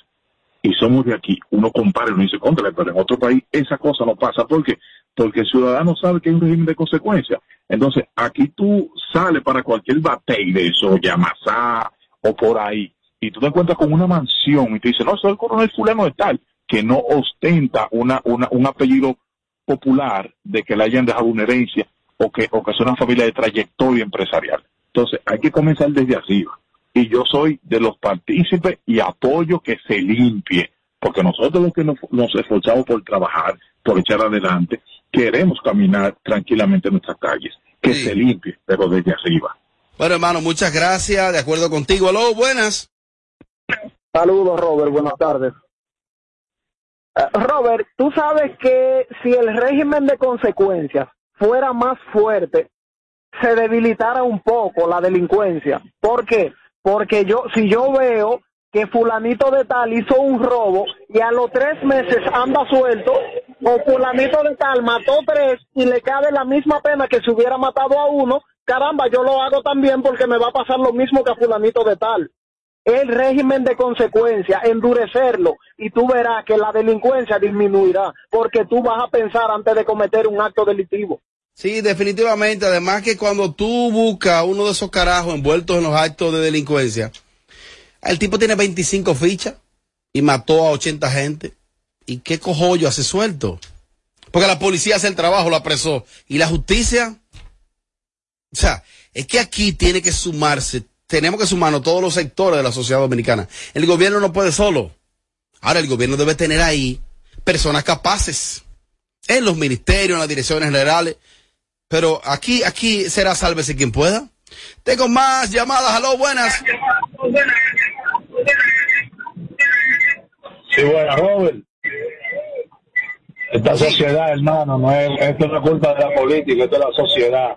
y somos de aquí, uno compara y uno dice, contra, pero en otro país esa cosa no pasa. ¿Por qué? Porque el ciudadano sabe que hay un régimen de consecuencia. Entonces, aquí tú sales para cualquier batey de eso, Yamasá o por ahí, y tú te encuentras con una mansión y te dice, no, soy el coronel fulano de tal, que no ostenta una, una, un apellido popular de que le hayan dejado una herencia o que, o que es una familia de trayectoria empresarial. Entonces, hay que comenzar desde arriba. Y yo soy de los partícipes y apoyo que se limpie, porque nosotros los que nos, nos esforzamos por trabajar, por echar adelante, queremos caminar tranquilamente en nuestras calles, que se limpie, pero desde arriba. Bueno, hermano, muchas gracias. De acuerdo contigo. Aló, buenas. Saludos, Robert. Buenas tardes. Eh, Robert, tú sabes que si el régimen de consecuencias fuera más fuerte, se debilitara un poco la delincuencia. ¿Por qué? Porque yo, si yo veo que fulanito de tal hizo un robo y a los tres meses anda suelto, o fulanito de tal mató tres y le cabe la misma pena que si hubiera matado a uno, caramba, yo lo hago también porque me va a pasar lo mismo que a fulanito de tal. El régimen de consecuencia, endurecerlo, y tú verás que la delincuencia disminuirá, porque tú vas a pensar antes de cometer un acto delictivo. Sí, definitivamente. Además que cuando tú buscas uno de esos carajos envueltos en los actos de delincuencia, el tipo tiene 25 fichas y mató a 80 gente. ¿Y qué cojollo hace suelto? Porque la policía hace el trabajo, lo apresó. ¿Y la justicia? O sea, es que aquí tiene que sumarse, tenemos que sumarnos todos los sectores de la sociedad dominicana. El gobierno no puede solo. Ahora el gobierno debe tener ahí personas capaces en los ministerios, en las direcciones generales. Pero aquí, aquí será sálvese quien pueda. Tengo más llamadas. Aló, buenas. Sí, bueno, Robert. Esta sociedad, hermano, no es, esto no es culpa de la política, esto es la sociedad.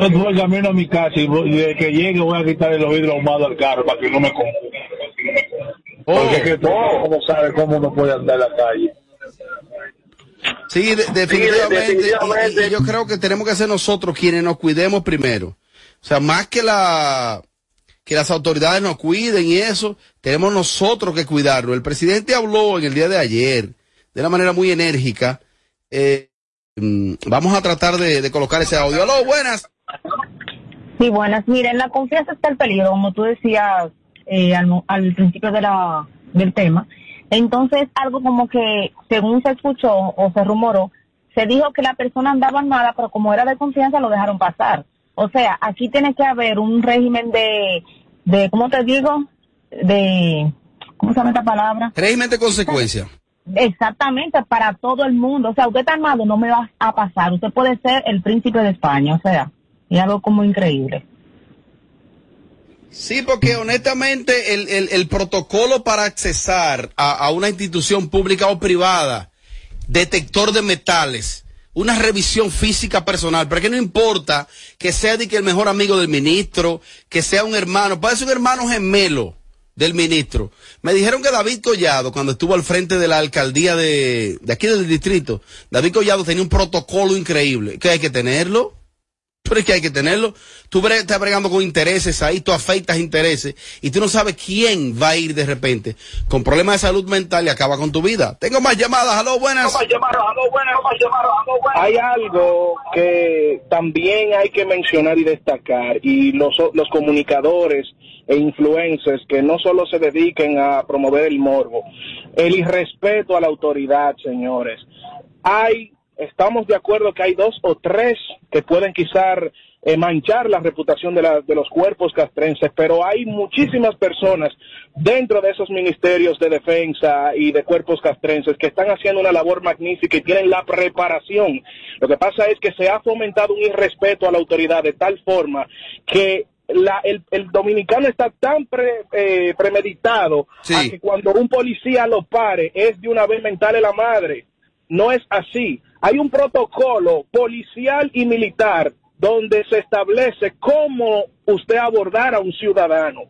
Yo voy camino a mi casa y, voy- y de que llegue voy a quitarle los vidrios ahumados al carro para que no me confunda. Porque que todo uno sabe cómo uno puede andar en la calle. Sí, de- definitivamente. Y- y yo creo que tenemos que ser nosotros quienes nos cuidemos primero. O sea, más que la que las autoridades nos cuiden y eso, tenemos nosotros que cuidarlo. El presidente habló en el día de ayer de una manera muy enérgica. Eh, mm, vamos a tratar de, de colocar ese audio. Aló, buenas. Sí, buenas. Miren, la confianza está el peligro, como tú decías eh, al, al principio de la, del tema. Entonces, algo como que, según se escuchó o se rumoró, se dijo que la persona andaba armada, pero como era de confianza, lo dejaron pasar. O sea, aquí tiene que haber un régimen de, de ¿cómo te digo? De, ¿cómo se llama esta palabra? Régimen de consecuencia. Exactamente, para todo el mundo. O sea, usted está armado, no me va a pasar. Usted puede ser el príncipe de España, o sea, y algo como increíble. Sí, porque honestamente el, el- el protocolo para accesar a, a una institución pública o privada, detector de metales, una revisión física personal, pero que no importa que sea de que el mejor amigo del ministro, que sea un hermano, puede ser un hermano gemelo del ministro. Me dijeron que David Collado, cuando estuvo al frente de la alcaldía de, de aquí del distrito, David Collado tenía un protocolo increíble, que hay que tenerlo. Pero es que hay que tenerlo. Tú bre- estás bregando con intereses ahí, tú afeitas intereses y tú no sabes quién va a ir de repente con problemas de salud mental y acaba con tu vida. Tengo más llamadas. Aló, buenas. Hay algo que también hay que mencionar y destacar y los, los comunicadores e influencers que no solo se dediquen a promover el morbo, el irrespeto a la autoridad, señores. Hay, estamos de acuerdo que hay dos o tres que pueden quizás eh, manchar la reputación de, la- de los cuerpos castrenses, pero hay muchísimas personas dentro de esos ministerios de defensa y de cuerpos castrenses que están haciendo una labor magnífica y tienen la preparación. Lo que pasa es que se ha fomentado un irrespeto a la autoridad de tal forma que la- el, el dominicano está tan pre- eh, premeditado a que cuando un policía lo pare es de una vez mental la madre. No es así. Hay un protocolo policial y militar donde se establece cómo usted abordar a un ciudadano.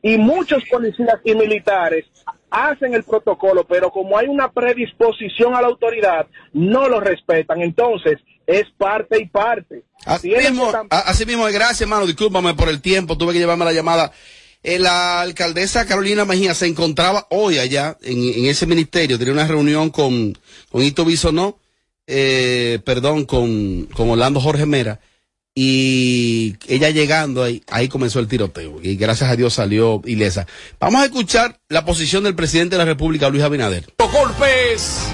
Y muchos policías y militares hacen el protocolo, pero como hay una predisposición a la autoridad, no lo respetan. Entonces, es parte y parte. Así mismo, así mismo, gracias hermano, discúlpame por el tiempo, tuve que llevarme la llamada. Eh, la alcaldesa Carolina Mejía se encontraba hoy allá en, en ese ministerio, tenía una reunión con, con Ito Bisonó, eh, perdón, con, con Orlando Jorge Mera, y ella llegando ahí, ahí comenzó el tiroteo, y gracias a Dios salió ilesa. Vamos a escuchar la posición del presidente de la República, Luis Abinader. golpes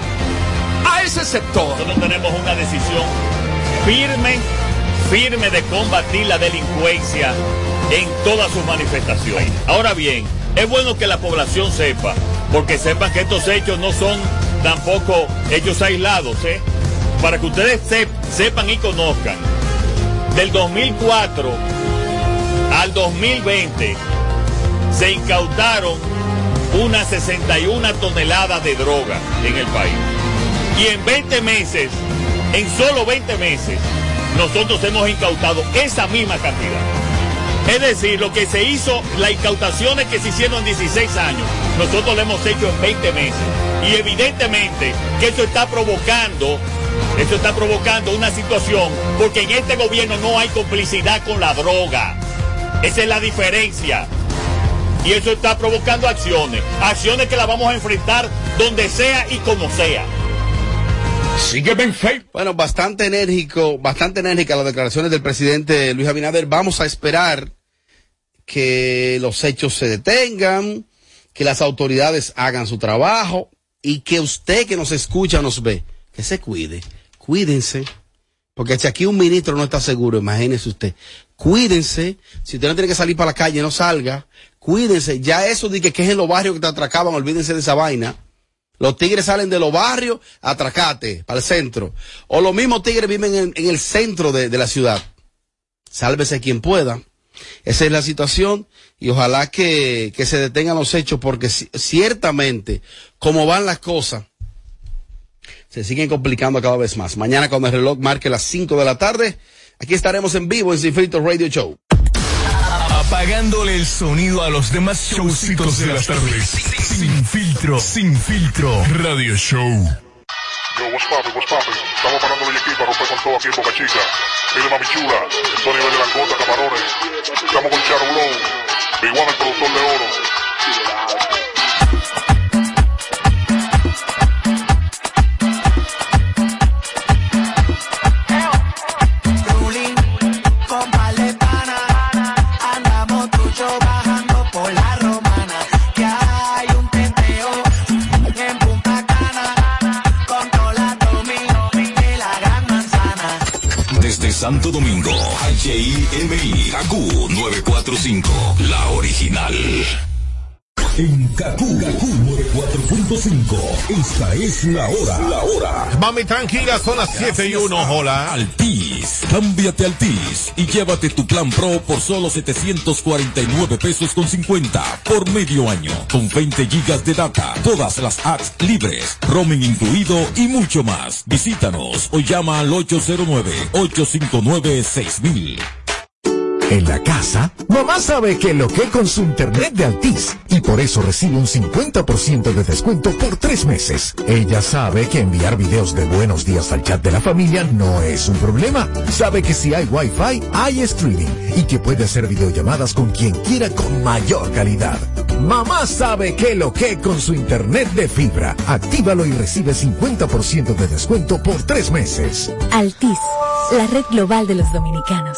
a ese sector. Nosotros tenemos una decisión firme, firme de combatir la delincuencia en todas sus manifestaciones. Ahora bien, es bueno que la población sepa, porque sepan que estos hechos no son tampoco hechos aislados, ¿eh? Para que ustedes sep- sepan y conozcan, del 2004 al 2020 se incautaron unas 61 toneladas de droga en el país. Y en 20 meses, en solo 20 meses, nosotros hemos incautado esa misma cantidad. Es decir, lo que se hizo, las incautaciones que se hicieron en 16 años, nosotros lo hemos hecho en 20 meses. Y evidentemente que eso está provocando, eso está provocando una situación, porque en este gobierno no hay complicidad con la droga. Esa es la diferencia. Y eso está provocando acciones, acciones que las vamos a enfrentar donde sea y como sea. Sígueme Bueno, bastante enérgico, bastante enérgica las declaraciones del presidente Luis Abinader. Vamos a esperar que los hechos se detengan, que las autoridades hagan su trabajo y que usted que nos escucha, nos ve, que se cuide. Cuídense. Porque si aquí un ministro no está seguro, imagínese usted. Cuídense. Si usted no tiene que salir para la calle, no salga. Cuídense. Ya eso de que, es en los barrios que te atracaban, olvídense de esa vaina. Los tigres salen de los barrios, atracate, para el centro. O los mismos tigres viven en, el centro de, la ciudad. Sálvese quien pueda. Esa es la situación y ojalá que, que se detengan los hechos porque ci- ciertamente, como van las cosas, se siguen complicando cada vez más. Mañana cuando el reloj marque las 5 de la tarde, aquí estaremos en vivo en Sin Filtro Radio Show. Apagándole el sonido a los demás showcitos de las tardes. Sin filtro, sin filtro. Radio Show. Yo, what's poppin', what's poppin'? Estamos parando el equipo a romper con todo aquí en Boca Chica. Mire, mami chula, esto nivel de langota, camarones. Estamos con Charo Blow, Big el productor de oro. Santo Domingo, HIMI, AQ 945, la original. En Kaku, 4.5. Esta es la hora. La hora. Mami, tranquila, son las 7 y 1, hola. Altis. Cámbiate a Altis y llévate tu plan Pro por solo 749 pesos con 50 por medio año. Con 20 gigas de data, todas las apps libres, roaming incluido y mucho más. Visítanos o llama al 809-859-6000. En la casa, mamá sabe que lo que con su internet de Altis y por eso recibe un 50% de descuento por tres meses. Ella sabe que enviar videos de buenos días al chat de la familia no es un problema. Sabe que si hay wifi, hay streaming y que puede hacer videollamadas con quien quiera con mayor calidad. Mamá sabe que lo que con su internet de fibra. Actívalo y recibe 50% de descuento por tres meses. Altis, la red global de los dominicanos.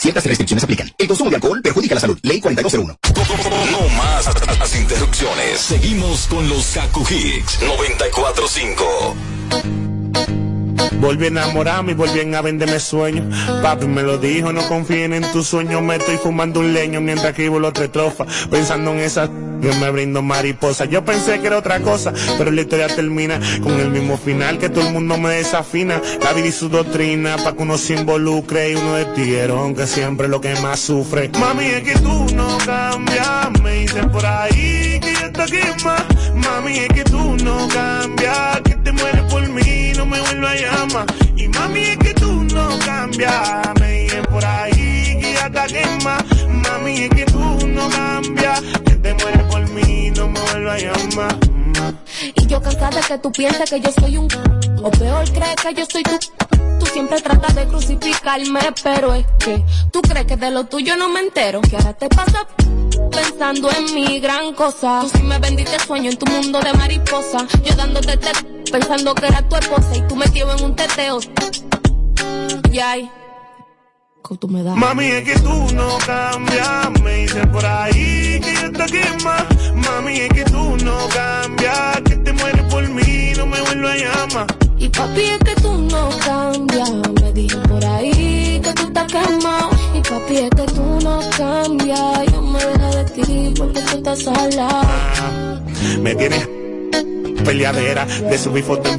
Ciertas restricciones aplican. El consumo de alcohol perjudica la salud. Ley 4201. No más las interrupciones. Seguimos con los Kaku Hicks 945. Volví a enamorarme y volví a venderme sueños. Papi me lo dijo, no confíen en tus sueños. Me estoy fumando un leño mientras escribo la otra estrofa. Pensando en esas que me brindo mariposa. Yo pensé que era otra cosa, pero la historia termina con el mismo final que todo el mundo me desafina. La vida y su doctrina, pa' que uno se involucre y uno de tiguerón que siempre es lo que más sufre. Mami, es que tú no cambias, me dicen por ahí que ya te quema. Mami, es que tú no cambias, que te mueres por mí, no me vuelvas a llamar. Y mami, es que tú no cambias, me dicen por ahí que ya te quema. Mami, es que tú no cambias, que te mueres por mí, no me vuelvas a llamar. Y yo cansada que tú pienses que yo soy un o peor crees que yo soy tu Tú siempre tratas de crucificarme, pero es que tú crees que de lo tuyo no me entero. Que ahora te pasa pensando en mi gran cosa. Tú sí me vendiste sueño en tu mundo de mariposa. Yo dándote te pensando que era tu esposa y tú metido en un teteo. Y ay, que tú me das. Mami, es que tú no cambias, me dicen por ahí que ya te quema. Mami, es que tú no cambias, que te mueres por mí, no me vuelvas a llamar. Y papi, es que tú no cambias. Me dicen por ahí que tú estás quemado. Y papi, es que tú no cambias. Yo me dejé de ti porque tú estás salado. Me tienes peleadera de subir fotos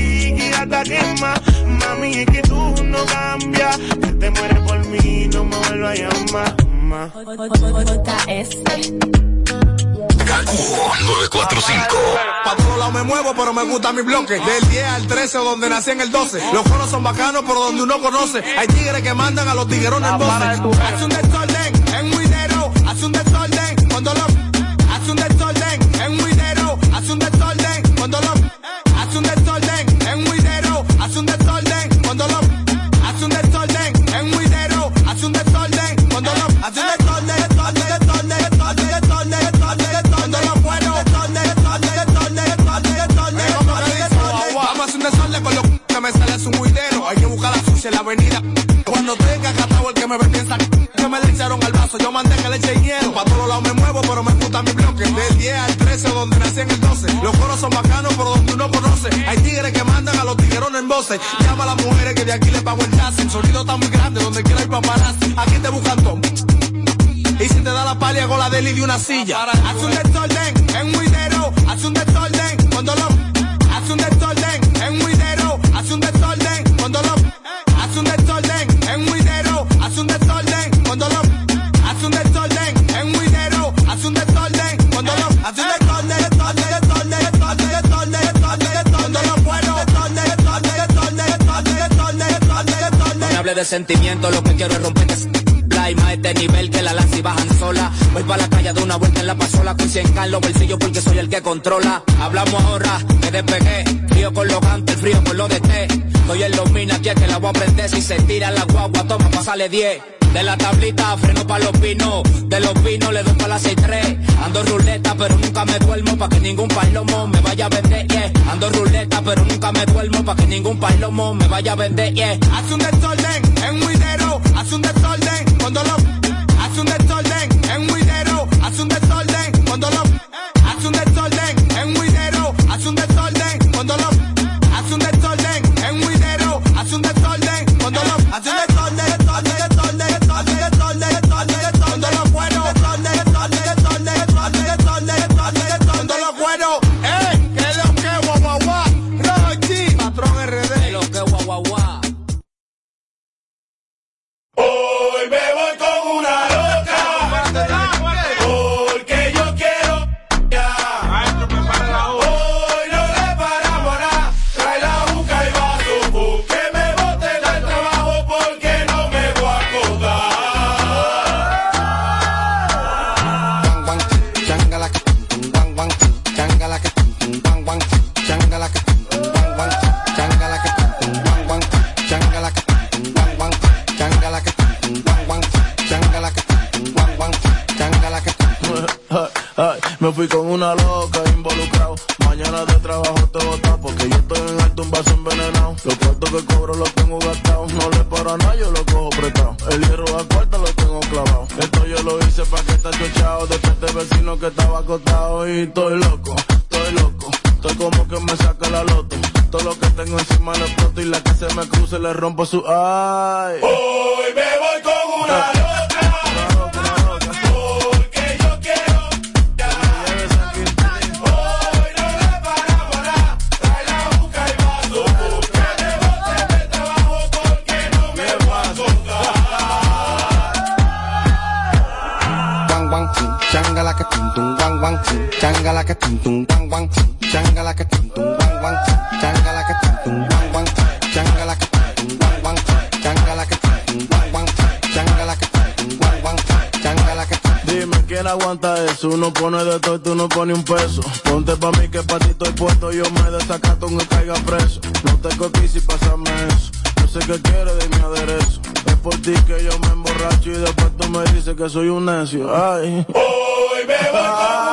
te quema mami es que tú no cambias que te mueres por mí no me vuelvas a llamar ma. Kaku 945. Pa' todos lados me muevo, pero me gusta mi bloque. Del 10 al 13, o donde nací en el 12. Los coros son bacanos, por donde uno conoce. Hay tigres que mandan a los tiguerones en voces. Hace un desorden en la avenida. Cuando tenga catado el que me ve piensa que me le echaron al vaso, yo mandé que le eche hielo. Pa' todos lados me muevo, pero me gusta mi bloque. Del 10 al 13, o donde nací en el 12. Los coros son bacanos, por donde uno conoce. Hay tigres que mandan a los tiguerones en voces. Llama a las mujeres que de aquí le pago el taxi. El sonido está muy grande, donde quiera hay paparazzi. Aquí te buscan todo. Y si te da la palia con la deli de una silla. Hace un desorden en Sentimientos, lo que quiero es romper y más este nivel que la lanza y bajan sola. Voy pa' la calle de una vuelta en la pasola con 100 k los bolsillos porque soy el que controla. Hablamos ahora, me despegué. Frío con los gantes, frío con lo de té. Estoy en los minas, que la voy a prender. Si se tira la guagua, toma, pasale 10. De la tablita freno pa' los pinos, de los pinos le doy pa' la 6-3. Ando ruleta pero nunca me duermo pa' que ningún palomo me vaya a vender, yeah. Ando ruleta pero nunca me duermo pa' que ningún palomo me vaya a vender, yeah. Hace un desorden en Widero. Hace un desorden cuando lo. Fui con una loca involucrado. Mañana de trabajo te botado porque yo estoy en alto un vaso envenenado. Los cuartos que cobro los tengo gastados. No le paro a nada, yo lo cojo prestado. El hierro a cuarta lo tengo clavado. Esto yo lo hice pa' que está chochado. De este vecino que estaba acostado y estoy loco, estoy loco. Estoy como que me saca la loto. Todo lo que tengo encima lo exploto y la que se me cruce le rompo su ay. Uno pone de todo y tú no pones un peso. Ponte pa' mí que pa' ti estoy puesto, yo me desacato aunque caiga preso. No te cotices y pásame eso. Yo sé que quieres de mi aderezo. Es por ti que yo me emborracho y después tú me dices que soy un necio. Ay. Hoy me voy